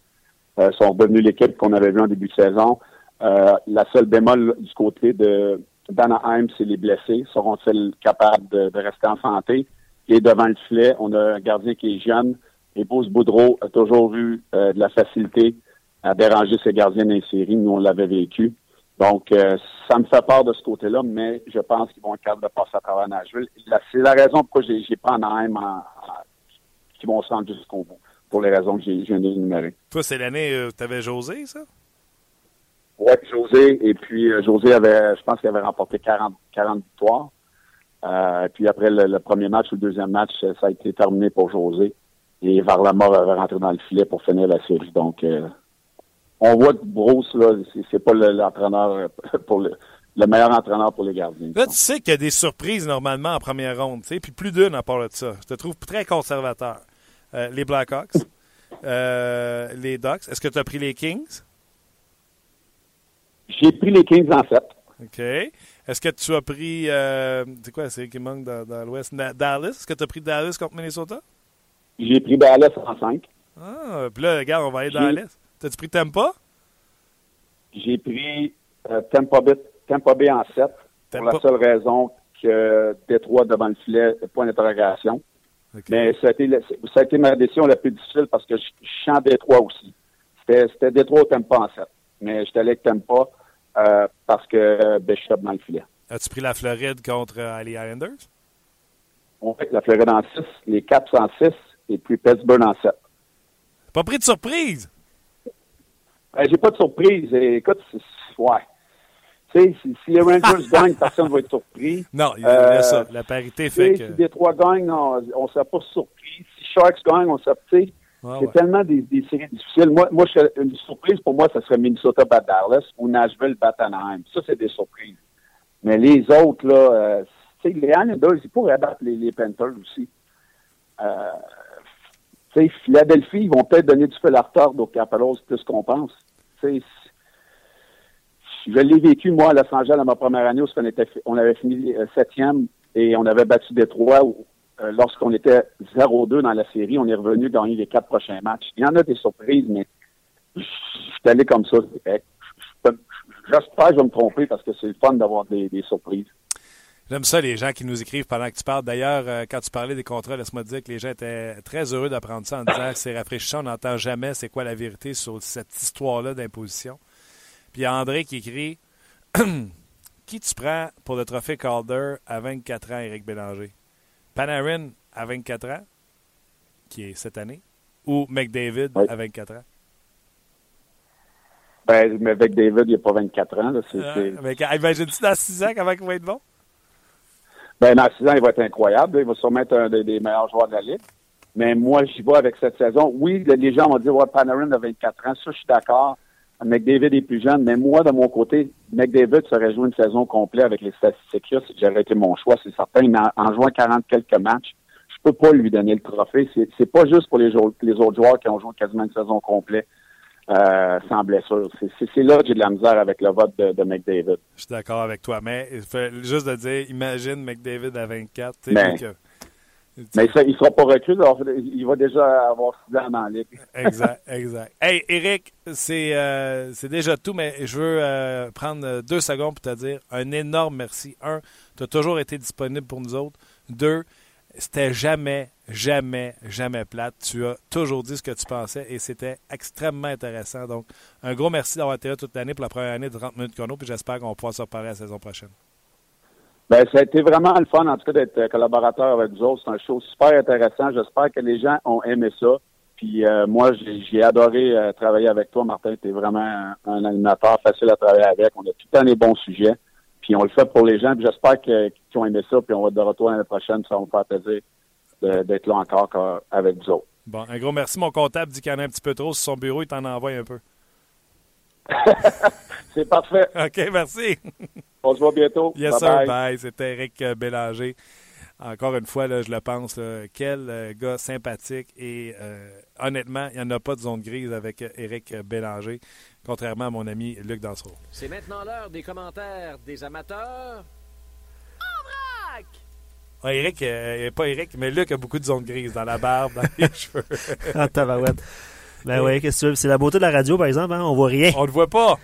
Ils sont devenus l'équipe qu'on avait vue en début de saison. la seule bémol du côté de d'Anaheim, c'est les blessés. Seront-ils capables de, rester en santé? est devant le filet. On a un gardien qui est jeune. Et Boudreau a toujours eu de la facilité à déranger ses gardiens dans les séries. Nous, on l'avait vécu. Donc, ça me fait peur de ce côté-là, mais je pense qu'ils vont être capables de passer à travers Nashville. C'est la raison pourquoi j'ai pas en en, en, qui vont se rendre jusqu'au bout, pour les raisons que j'ai viens d'énumérer. Toi, c'est l'année où tu avais José, ça? Oui, José. Et puis, José avait, je pense qu'il avait remporté 40, 40 victoires. Euh, puis après le, premier match ou le deuxième match, ça a été terminé pour José. Et Varlamov avait rentré dans le filet pour finir la série. Donc, euh, on voit que Bruce, là, c'est pas l'entraîneur pour le, le meilleur entraîneur pour les gardiens. Là, tu sais qu'il y a des surprises normalement en première ronde, tu sais, puis plus d'une à part de ça. Je te trouve très conservateur. Euh, les Blackhawks, les Ducks. Est-ce que tu as pris les Kings? J'ai pris les Kings en 7. OK. Est-ce que tu as pris. Euh, c'est quoi, c'est qui manque dans, dans l'Ouest? Dallas? Est-ce que tu as pris Dallas contre Minnesota? J'ai pris Dallas en 5. Ah, puis là, regarde, on va aller dans l'Est. T'as-tu pris Tampa? J'ai pris euh, Tampa, Bay, Tampa Bay en 7 pour la seule raison que Détroit devant le filet, point d'interrogation. Okay. Mais ça a, été, ça a été ma décision la plus difficile parce que je, je suis en Détroit aussi. C'était Détroit ou Tampa en 7. Mais j'étais allé avec Tampa. Euh, parce que je suis dans le filet. As-tu pris la Floride contre euh, les Islanders? On fait la Floride en 6, les Caps en 6 et puis Pittsburgh en 7. Pas pris de surprise? Ben, j'ai pas de surprise. Écoute, ouais. Si, si, les Rangers [LAUGHS] gagnent, personne ne va être surpris. Non, il y a euh, ça. La parité fait que... Si Détroit gagne, on ne sera pas surpris. Si Sharks gagnent, on sera... Ah c'est tellement des, des, séries difficiles. Moi, moi une surprise pour moi, ça serait Minnesota bat Dallas ou Nashville bat Anaheim. Ça, c'est des surprises. Mais les autres, là, euh, tu sais, les Islanders, ils pourraient battre les, les Panthers aussi. Euh, tu sais, Philadelphie, ils vont peut-être donner du feu à retard au Capitals plus qu'on pense. Tu sais, je l'ai vécu, moi, à Los Angeles, à ma première année, où on, était, on avait fini euh, septième et on avait battu Détroit euh, lorsqu'on était 0-2 dans la série, on est revenu gagner les quatre prochains matchs. Il y en a des surprises, mais je suis allé comme ça. J'espère que je vais me tromper parce que c'est le fun d'avoir des, surprises. J'aime ça, les gens qui nous écrivent pendant que tu parles. D'ailleurs, euh, quand tu parlais des contrats, laisse-moi dire que les gens étaient très heureux d'apprendre ça en disant c'est rafraîchissant. On n'entend jamais c'est quoi la vérité sur cette histoire-là d'imposition. Puis il y a André qui écrit [CLEARS THROAT] Qui tu prends pour le trophée Calder à 24 ans, Éric Bélanger? Panarin à 24 ans, qui est cette année, ou McDavid à 24 ans? Ben, mais McDavid, il n'a pas 24 ans. Là, ah, Imagine-tu dans 6 ans comment il va être bon? Ben, dans 6 ans, il va être incroyable. Il va sûrement être un des, meilleurs joueurs de la Ligue. Mais moi, j'y vais avec cette saison. Oui, les gens vont dire, ouais, Panarin a 24 ans. Ça, je suis d'accord. McDavid est plus jeune, mais moi, de mon côté, McDavid serait joué une saison complète avec les statistiques-là si j'avais été mon choix, c'est certain. Mais en, jouant 40 quelques matchs, je peux pas lui donner le trophée. C'est pas juste pour les, les, autres joueurs qui ont joué quasiment une saison complète euh, sans blessure. C'est là que j'ai de la misère avec le vote de, McDavid. Je suis d'accord avec toi, mais juste de dire, imagine McDavid à 24, tu sais, mais ça, il ne sera pas recul, il va déjà avoir six ans ligue. exact, exact. Hey, Eric, c'est euh, déjà tout, mais je veux euh, prendre deux secondes pour te dire un énorme merci. Un, tu as toujours été disponible pour nous autres. Deux, c'était jamais, jamais, jamais plate. Tu as toujours dit ce que tu pensais et c'était extrêmement intéressant. Donc, un gros merci d'avoir été là toute l'année pour la première année de 30 minutes chrono, puis j'espère qu'on pourra se reparler la saison prochaine. Ben, ça a été vraiment le fun, en tout cas, d'être euh, collaborateur avec vous autres. C'est un show super intéressant. J'espère que les gens ont aimé ça. Puis euh, moi, j'ai adoré euh, travailler avec toi, Martin. Tu es vraiment un, animateur facile à travailler avec. On a tout le temps les bons sujets. Puis on le fait pour les gens. Puis j'espère qu'ils ont aimé ça. Puis on va être de retour l'année prochaine. Ça va me faire plaisir d'être là encore avec vous autres. Bon, un gros merci. Mon comptable dit qu'il y en a un petit peu trop sur son bureau. Il t'en envoie un peu. [LAUGHS] C'est parfait. [LAUGHS] OK, merci. [LAUGHS] On se voit bientôt. Yes, sir. Bye. C'était Eric euh, Bélanger. Encore une fois, là, je le pense, quel euh, gars sympathique et euh, honnêtement, il n'y en a pas de zone grise avec Eric Bélanger, contrairement à mon ami Luc Dansereau. C'est maintenant l'heure des commentaires des amateurs. En vrac! Ah, Eric, pas Eric, mais Luc a beaucoup de zones grises dans la barbe, dans les [LAUGHS] cheveux. en tabarouette. Ben oui, qu'est-ce que tu veux? C'est la beauté de la radio, par exemple, hein? on voit rien. On ne voit pas.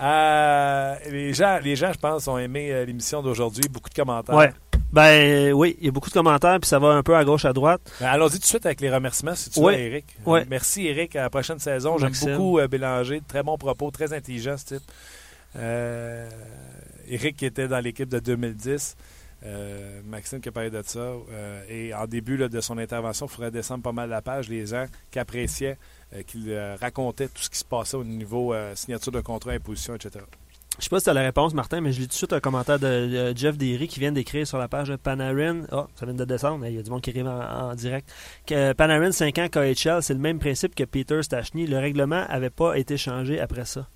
Euh, les, gens, les gens, je pense, ont aimé euh, l'émission d'aujourd'hui. Beaucoup de commentaires. Oui. Ben oui, il y a beaucoup de commentaires, puis ça va un peu à gauche, à droite. Ben, Allons-y tout de suite avec les remerciements, si tu veux, Eric. Euh, Merci, Eric. À la prochaine saison. J'aime beaucoup euh, Bélanger. Très bon propos, très intelligent, ce type. Euh, Eric qui était dans l'équipe de 2010. Euh, Maxime qui a parlé de ça. Et en début là, de son intervention, il faudrait descendre pas mal la page. Les gens qui appréciaient, euh, qui euh, racontaient tout ce qui se passait au niveau euh, signature de contrat, imposition, etc. Je sais pas si tu as la réponse, Martin, mais je lis tout de suite un commentaire de Jeff Derry qui vient d'écrire sur la page de Panarin. Ah, ça vient de descendre, il y a du monde qui arrive en, en direct. Que Panarin 5 ans KHL, c'est le même principe que Peter Stachny. Le règlement avait pas été changé après ça.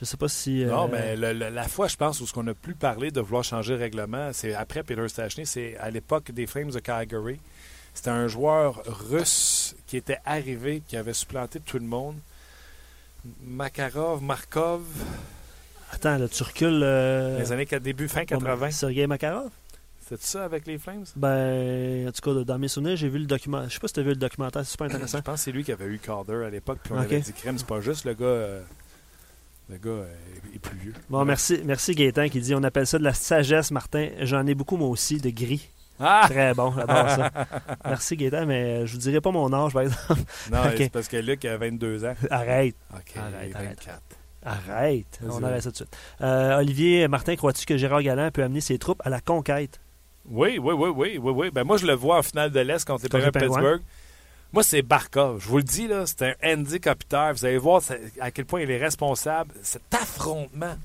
Je sais pas si. euh, Non, mais le- le- la fois, je pense, où ce qu'on a plus parlé de vouloir changer le règlement, c'est après Peter Stachny, c'est à l'époque des Flames de Calgary. C'était un joueur russe qui était arrivé, qui avait supplanté tout le monde. Makarov, Markov, Attends, là, tu recules. euh, les années début, fin 80. Sergei Makarov? C'était ça avec les Flames? Ben, en tout cas, dans mes souvenirs, j'ai vu le documentaire. Je sais pas si tu as vu le documentaire, c'est super [CLEARS THROAT] intéressant. Je pense que c'est lui qui avait eu Calder à l'époque, puis on avait dit crème, c'est pas juste le gars. euh, le gars euh, est plus vieux. Bon, merci, merci Gaétan qui dit on appelle ça de la sagesse, Martin. J'en ai beaucoup, moi aussi, de gris. Ah! Très bon, j'adore ça. [LAUGHS] Merci Gaétan, mais je vous dirai pas mon âge, par exemple. Non, [LAUGHS] c'est parce que Luc a 22 ans. Arrête, OK, Arrête, il est arrête. 24. arrête. On arrête ça tout de suite. Euh, Olivier Martin, crois-tu que Gérard Galland peut amener ses troupes à la conquête? Oui, oui, oui, oui, oui, oui. Ben moi, je le vois en finale de l'Est contre les de les Penguins. Pittsburgh. Moi, c'est Barkov. Je vous le dis, là, c'est un Andy Kopitar. Vous allez voir à quel point il est responsable. Cet affrontement.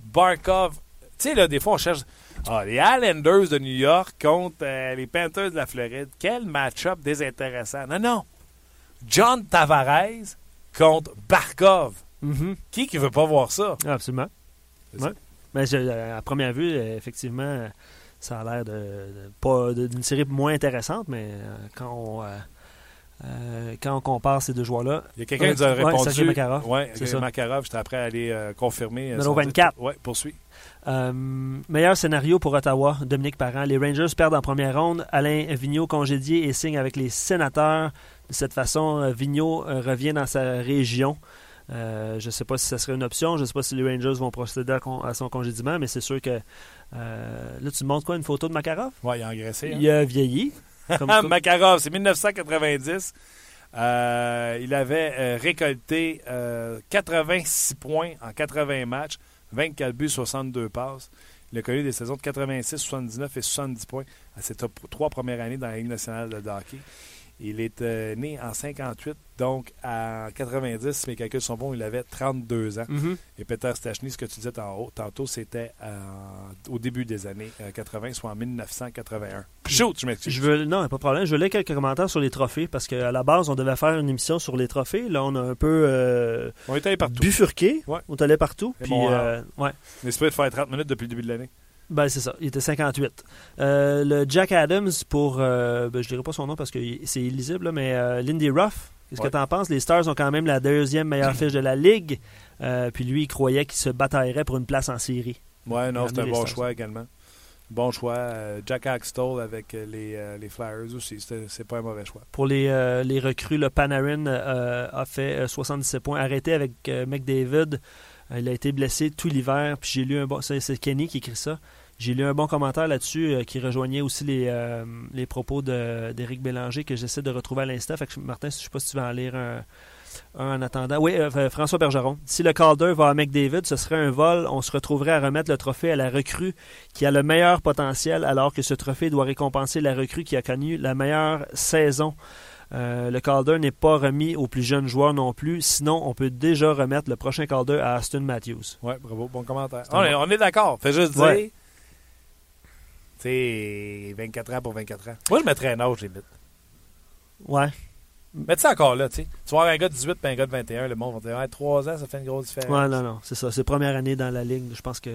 Barkov. Tu sais, là, des fois, on cherche. Ah, les Islanders de New York contre euh, les Panthers de la Floride. Quel match-up désintéressant. Non, non. John Tavares contre Barkov. Qui qui veut pas voir ça? Ah, Absolument. Ouais. Mais je- euh, à première vue, effectivement, ça a l'air de, de- pas de- d'une série moins intéressante, mais euh, quand on. euh, euh, quand on compare ces deux joueurs-là, Il y a quelqu'un qui nous a Ouais, répondu. Makarov. Oui, C'est ça. Makarov. J'étais après à aller confirmer. Numéro 24. Oui, poursuis. Euh, meilleur scénario pour Ottawa, Dominique Parent. Les Rangers perdent en première ronde. Alain Vigneault congédié et signe avec les sénateurs. De cette façon, euh, Vigneault euh, revient dans sa région. Euh, je ne sais pas si ça serait une option. Je ne sais pas si les Rangers vont procéder à, con- à son congédiement, mais c'est sûr que. euh, là, tu me montres quoi Une photo de Makarov? Oui, il a engraissé. hein. Il a vieilli. [LAUGHS] Comme- Ah, Makarov, c'est 1990. Euh, il avait récolté euh, 86 points en 80 matchs, 24 buts, 62 passes. Il a connu des saisons de 86, 79 et 70 points à ses trois premières années dans la Ligue nationale de hockey. Il est euh, né en 58, donc en 90, si mes calculs sont bons, il avait 32 ans. Mhm. Et Peter Stachny, ce que tu disais en haut, tantôt, c'était euh, au début des années euh, 80, soit en 1981. Shoot, je m'excuse. Je veux, non, pas de problème. Je lire quelques commentaires sur les trophées parce qu'à la base, on devait faire une émission sur les trophées. Là, on a un peu euh, On est allé partout. bifurqué. Ouais. On est allé partout. Puis, bon, euh, ouais. On supposé de faire 30 minutes depuis le début de l'année. Ben, c'est ça. Il était 58. Euh, le Jack Adams pour. euh, ben, je dirais pas son nom parce que c'est illisible, là, mais euh, Lindy Ruff. Qu'est-ce Ouais. que t'en penses? Les Stars ont quand même la deuxième meilleure fiche de la Ligue. Euh, puis lui, il croyait qu'il se bataillerait pour une place en série. Ouais, non, c'est un bon Stars. choix également. Bon choix. Jack Axtell avec les, les Flyers aussi. C'est pas un mauvais choix. Pour les, les recrues, le Panarin a fait euh, 77 points. Arrêté avec McDavid. Il a été blessé tout l'hiver. Puis j'ai lu un bon. C'est Kenny qui écrit ça. J'ai lu un bon commentaire là-dessus euh, qui rejoignait aussi les, euh, les propos d'Éric Bélanger que j'essaie de retrouver à l'instant. Fait que, Martin, je ne sais pas si tu vas en lire un, un en attendant. Oui, euh, François Bergeron. Si le Calder va à McDavid, ce serait un vol. On se retrouverait à remettre le trophée à la recrue qui a le meilleur potentiel, alors que ce trophée doit récompenser la recrue qui a connu la meilleure saison. Euh, le Calder n'est pas remis aux plus jeunes joueurs non plus. Sinon, on peut déjà remettre le prochain Calder à Aston Matthews. Ouais, bravo, bon commentaire. On est, d'accord. Fais juste dire. Ouais. Tu sais, 24 ans pour 24 ans. Moi, je mettrais un âge limite. Ouais. Mais tu sais, encore là, tu sais. Tu vas avoir un gars de 18 et un gars de 21, le monde va dire, ouais, 3 ans, ça fait une grosse différence. Ouais, non, non, c'est ça. C'est première année dans la ligue. Je pense que,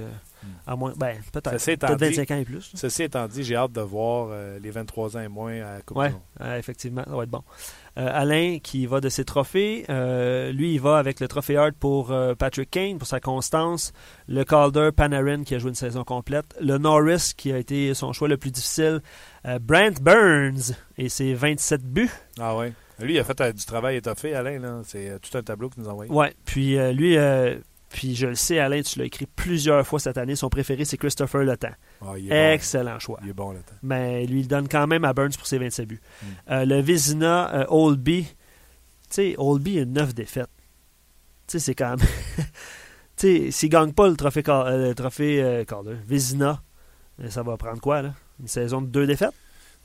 à moins, ben, peut-être. Peut-être dit- 25 ans et plus. Ceci étant dit, j'ai hâte de voir euh, les 23 ans et moins à Coupe Ouais, euh, effectivement, ça va être bon. Euh, Alain qui va de ses trophées, euh, lui il va avec le trophée Hart pour euh, Patrick Kane pour sa constance, le Calder Panarin qui a joué une saison complète, le Norris qui a été son choix le plus difficile, Brent Burns et ses 27 buts. Ah ouais. Lui, il a fait du travail étoffé, Alain. là. C'est tout un tableau qu'il nous a envoyé. Ouais, puis euh, lui euh, Puis je le sais, Alain, tu l'as écrit plusieurs fois cette année. Son préféré, c'est Christopher Le. Ah, bon. Excellent choix. Il est bon le temps. Mais lui, il donne quand même à Burns pour ses 27 buts. Mm. Euh, le Vézina euh, Oldby, tu sais, Oldby a 9 défaites. Tu sais, c'est quand même. [LAUGHS] tu sais, s'il ne gagne pas le trophée, euh, le trophée euh, Calder, Vézina, euh, ça va prendre quoi, là? Une saison de deux défaites?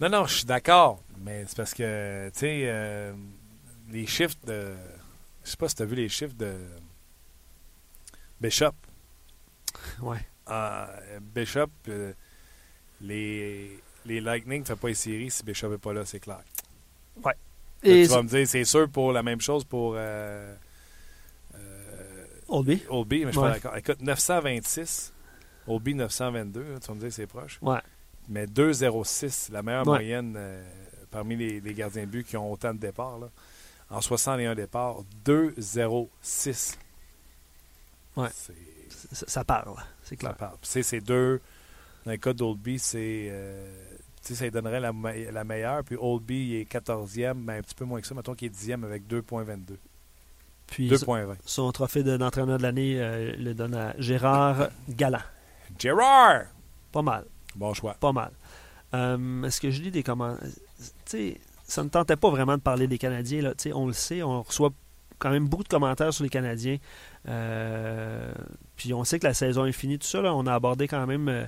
Non, non, je suis d'accord. Mais c'est parce que, tu sais, les chiffres de. Je sais pas si tu as vu les chiffres de Bishop. Ouais. Ah, Bishop, euh, les, les Lightning ne font pas les séries si Bishop n'est pas là, c'est clair. Et tu vas me dire, c'est sûr pour la même chose pour euh, euh, Oldby Oldby, mais je suis Ouais. pas d'accord. Écoute, 926, Oldby 922, hein, tu vas me dire c'est proche. Ouais. Mais 2,06, la meilleure Ouais. moyenne euh, parmi les, les gardiens de but qui ont autant de départs. là. En 61 départs, 2,06. Ouais. Ça, ça parle, c'est ça clair. parle. Tu sais, c'est deux. Dans le cas d'Oldby, c'est. euh, tu sais, ça lui donnerait la, me- la meilleure. Puis Oldby, il est 14e, mais un petit peu moins que ça. Mettons qu'il est 10e avec 2,22. Puis 2,20. son trophée de- d'entraîneur de l'année euh, le donne à Gérard Galland. Gérard! Pas mal. Bon choix. Pas mal. Euh, Est-ce que je lis des commentaires? Ça ne tentait pas vraiment de parler des Canadiens. Là. Tu sais, On le sait, on reçoit quand même beaucoup de commentaires sur les Canadiens. Euh, puis on sait que la saison est finie, tout ça. là. on a abordé quand même euh,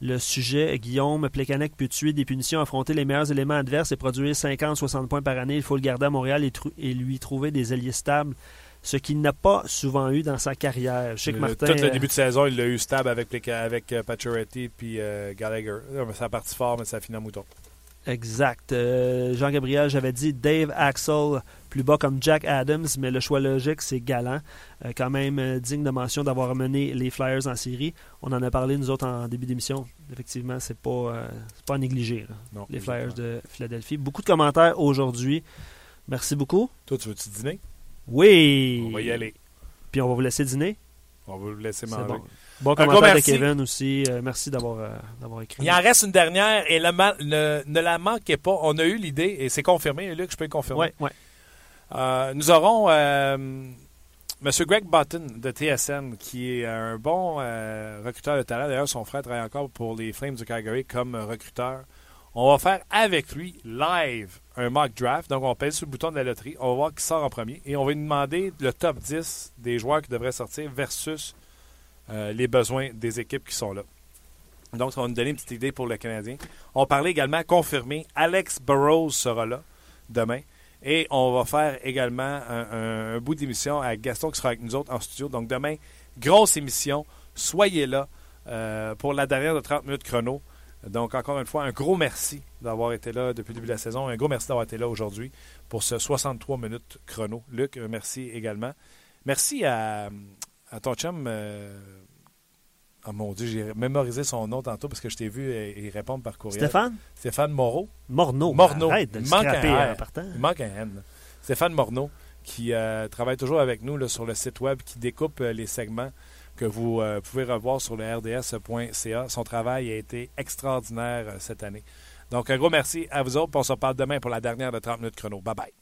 le sujet. Guillaume Plekanec peut tuer des punitions, affronter les meilleurs éléments adverses et produire 50-60 points par année. Il faut le garder à Montréal et, lui trouver des alliés stables, ce qu'il n'a pas souvent eu dans sa carrière. Je sais que Le- Martin, tout le euh, début de saison, il l'a eu stable avec, avec euh, Pacioretty puis euh, Gallagher. Ça a parti fort, mais ça a fini en mouton. Exact. Euh, Jean-Gabriel, j'avais dit Dave Axel, plus bas comme Jack Adams, mais le choix logique, c'est Galant. Euh, quand même euh, digne de mention d'avoir mené les Flyers en série. On en a parlé, nous autres, en début d'émission. Effectivement, c'est pas, pas à négliger, là, Non, les exactement. Flyers de Philadelphie. Beaucoup de commentaires aujourd'hui. Merci beaucoup. Toi, tu veux-tu dîner? Oui! On va y aller. Puis on va vous laisser dîner. On va vous laisser manger. bon. Bon gros commentaire de merci. Kevin aussi. Euh, merci d'avoir, euh, d'avoir écrit. Il en reste une dernière et ne, ne la manquez pas. On a eu l'idée et c'est confirmé. Luc, je peux le confirmer. Ouais, ouais. Euh, nous aurons M. Greg Button de TSN, qui est un bon recruteur de talent. D'ailleurs, son frère travaille encore pour les Flames du Calgary comme recruteur. On va faire avec lui live un mock draft. Donc, on pèse sur le bouton de la loterie. On va voir qui sort en premier. Et on va lui demander le top 10 des joueurs qui devraient sortir versus les besoins des équipes qui sont là. Donc, ça va nous donner une petite idée pour le Canadien. On parlait également, confirmé, Alex Burrows sera là demain. Et on va faire également un, bout d'émission avec Gaston qui sera avec nous autres en studio. Donc demain, grosse émission. Soyez là euh, pour la dernière de 30 minutes chrono. Donc encore une fois, un gros merci d'avoir été là depuis le début de la saison. Un gros merci d'avoir été là aujourd'hui pour ce 63 minutes chrono. Luc, euh, merci également. Merci à, à ton chum. euh, oh mon Dieu, j'ai mémorisé son nom tantôt parce que je t'ai vu y répondre par courriel. Stéphane? Stéphane Moreau. Morneau. Morneau. Arrête de le Il manque un partant. Il manque un N. Stéphane Morneau, qui euh, travaille toujours avec nous là, sur le site web, qui découpe euh, les segments que vous pouvez revoir sur le rds.ca. Son travail a été extraordinaire cette année. Donc, un gros merci à vous autres. On se reparle demain pour la dernière de 30 minutes chrono. Bye bye.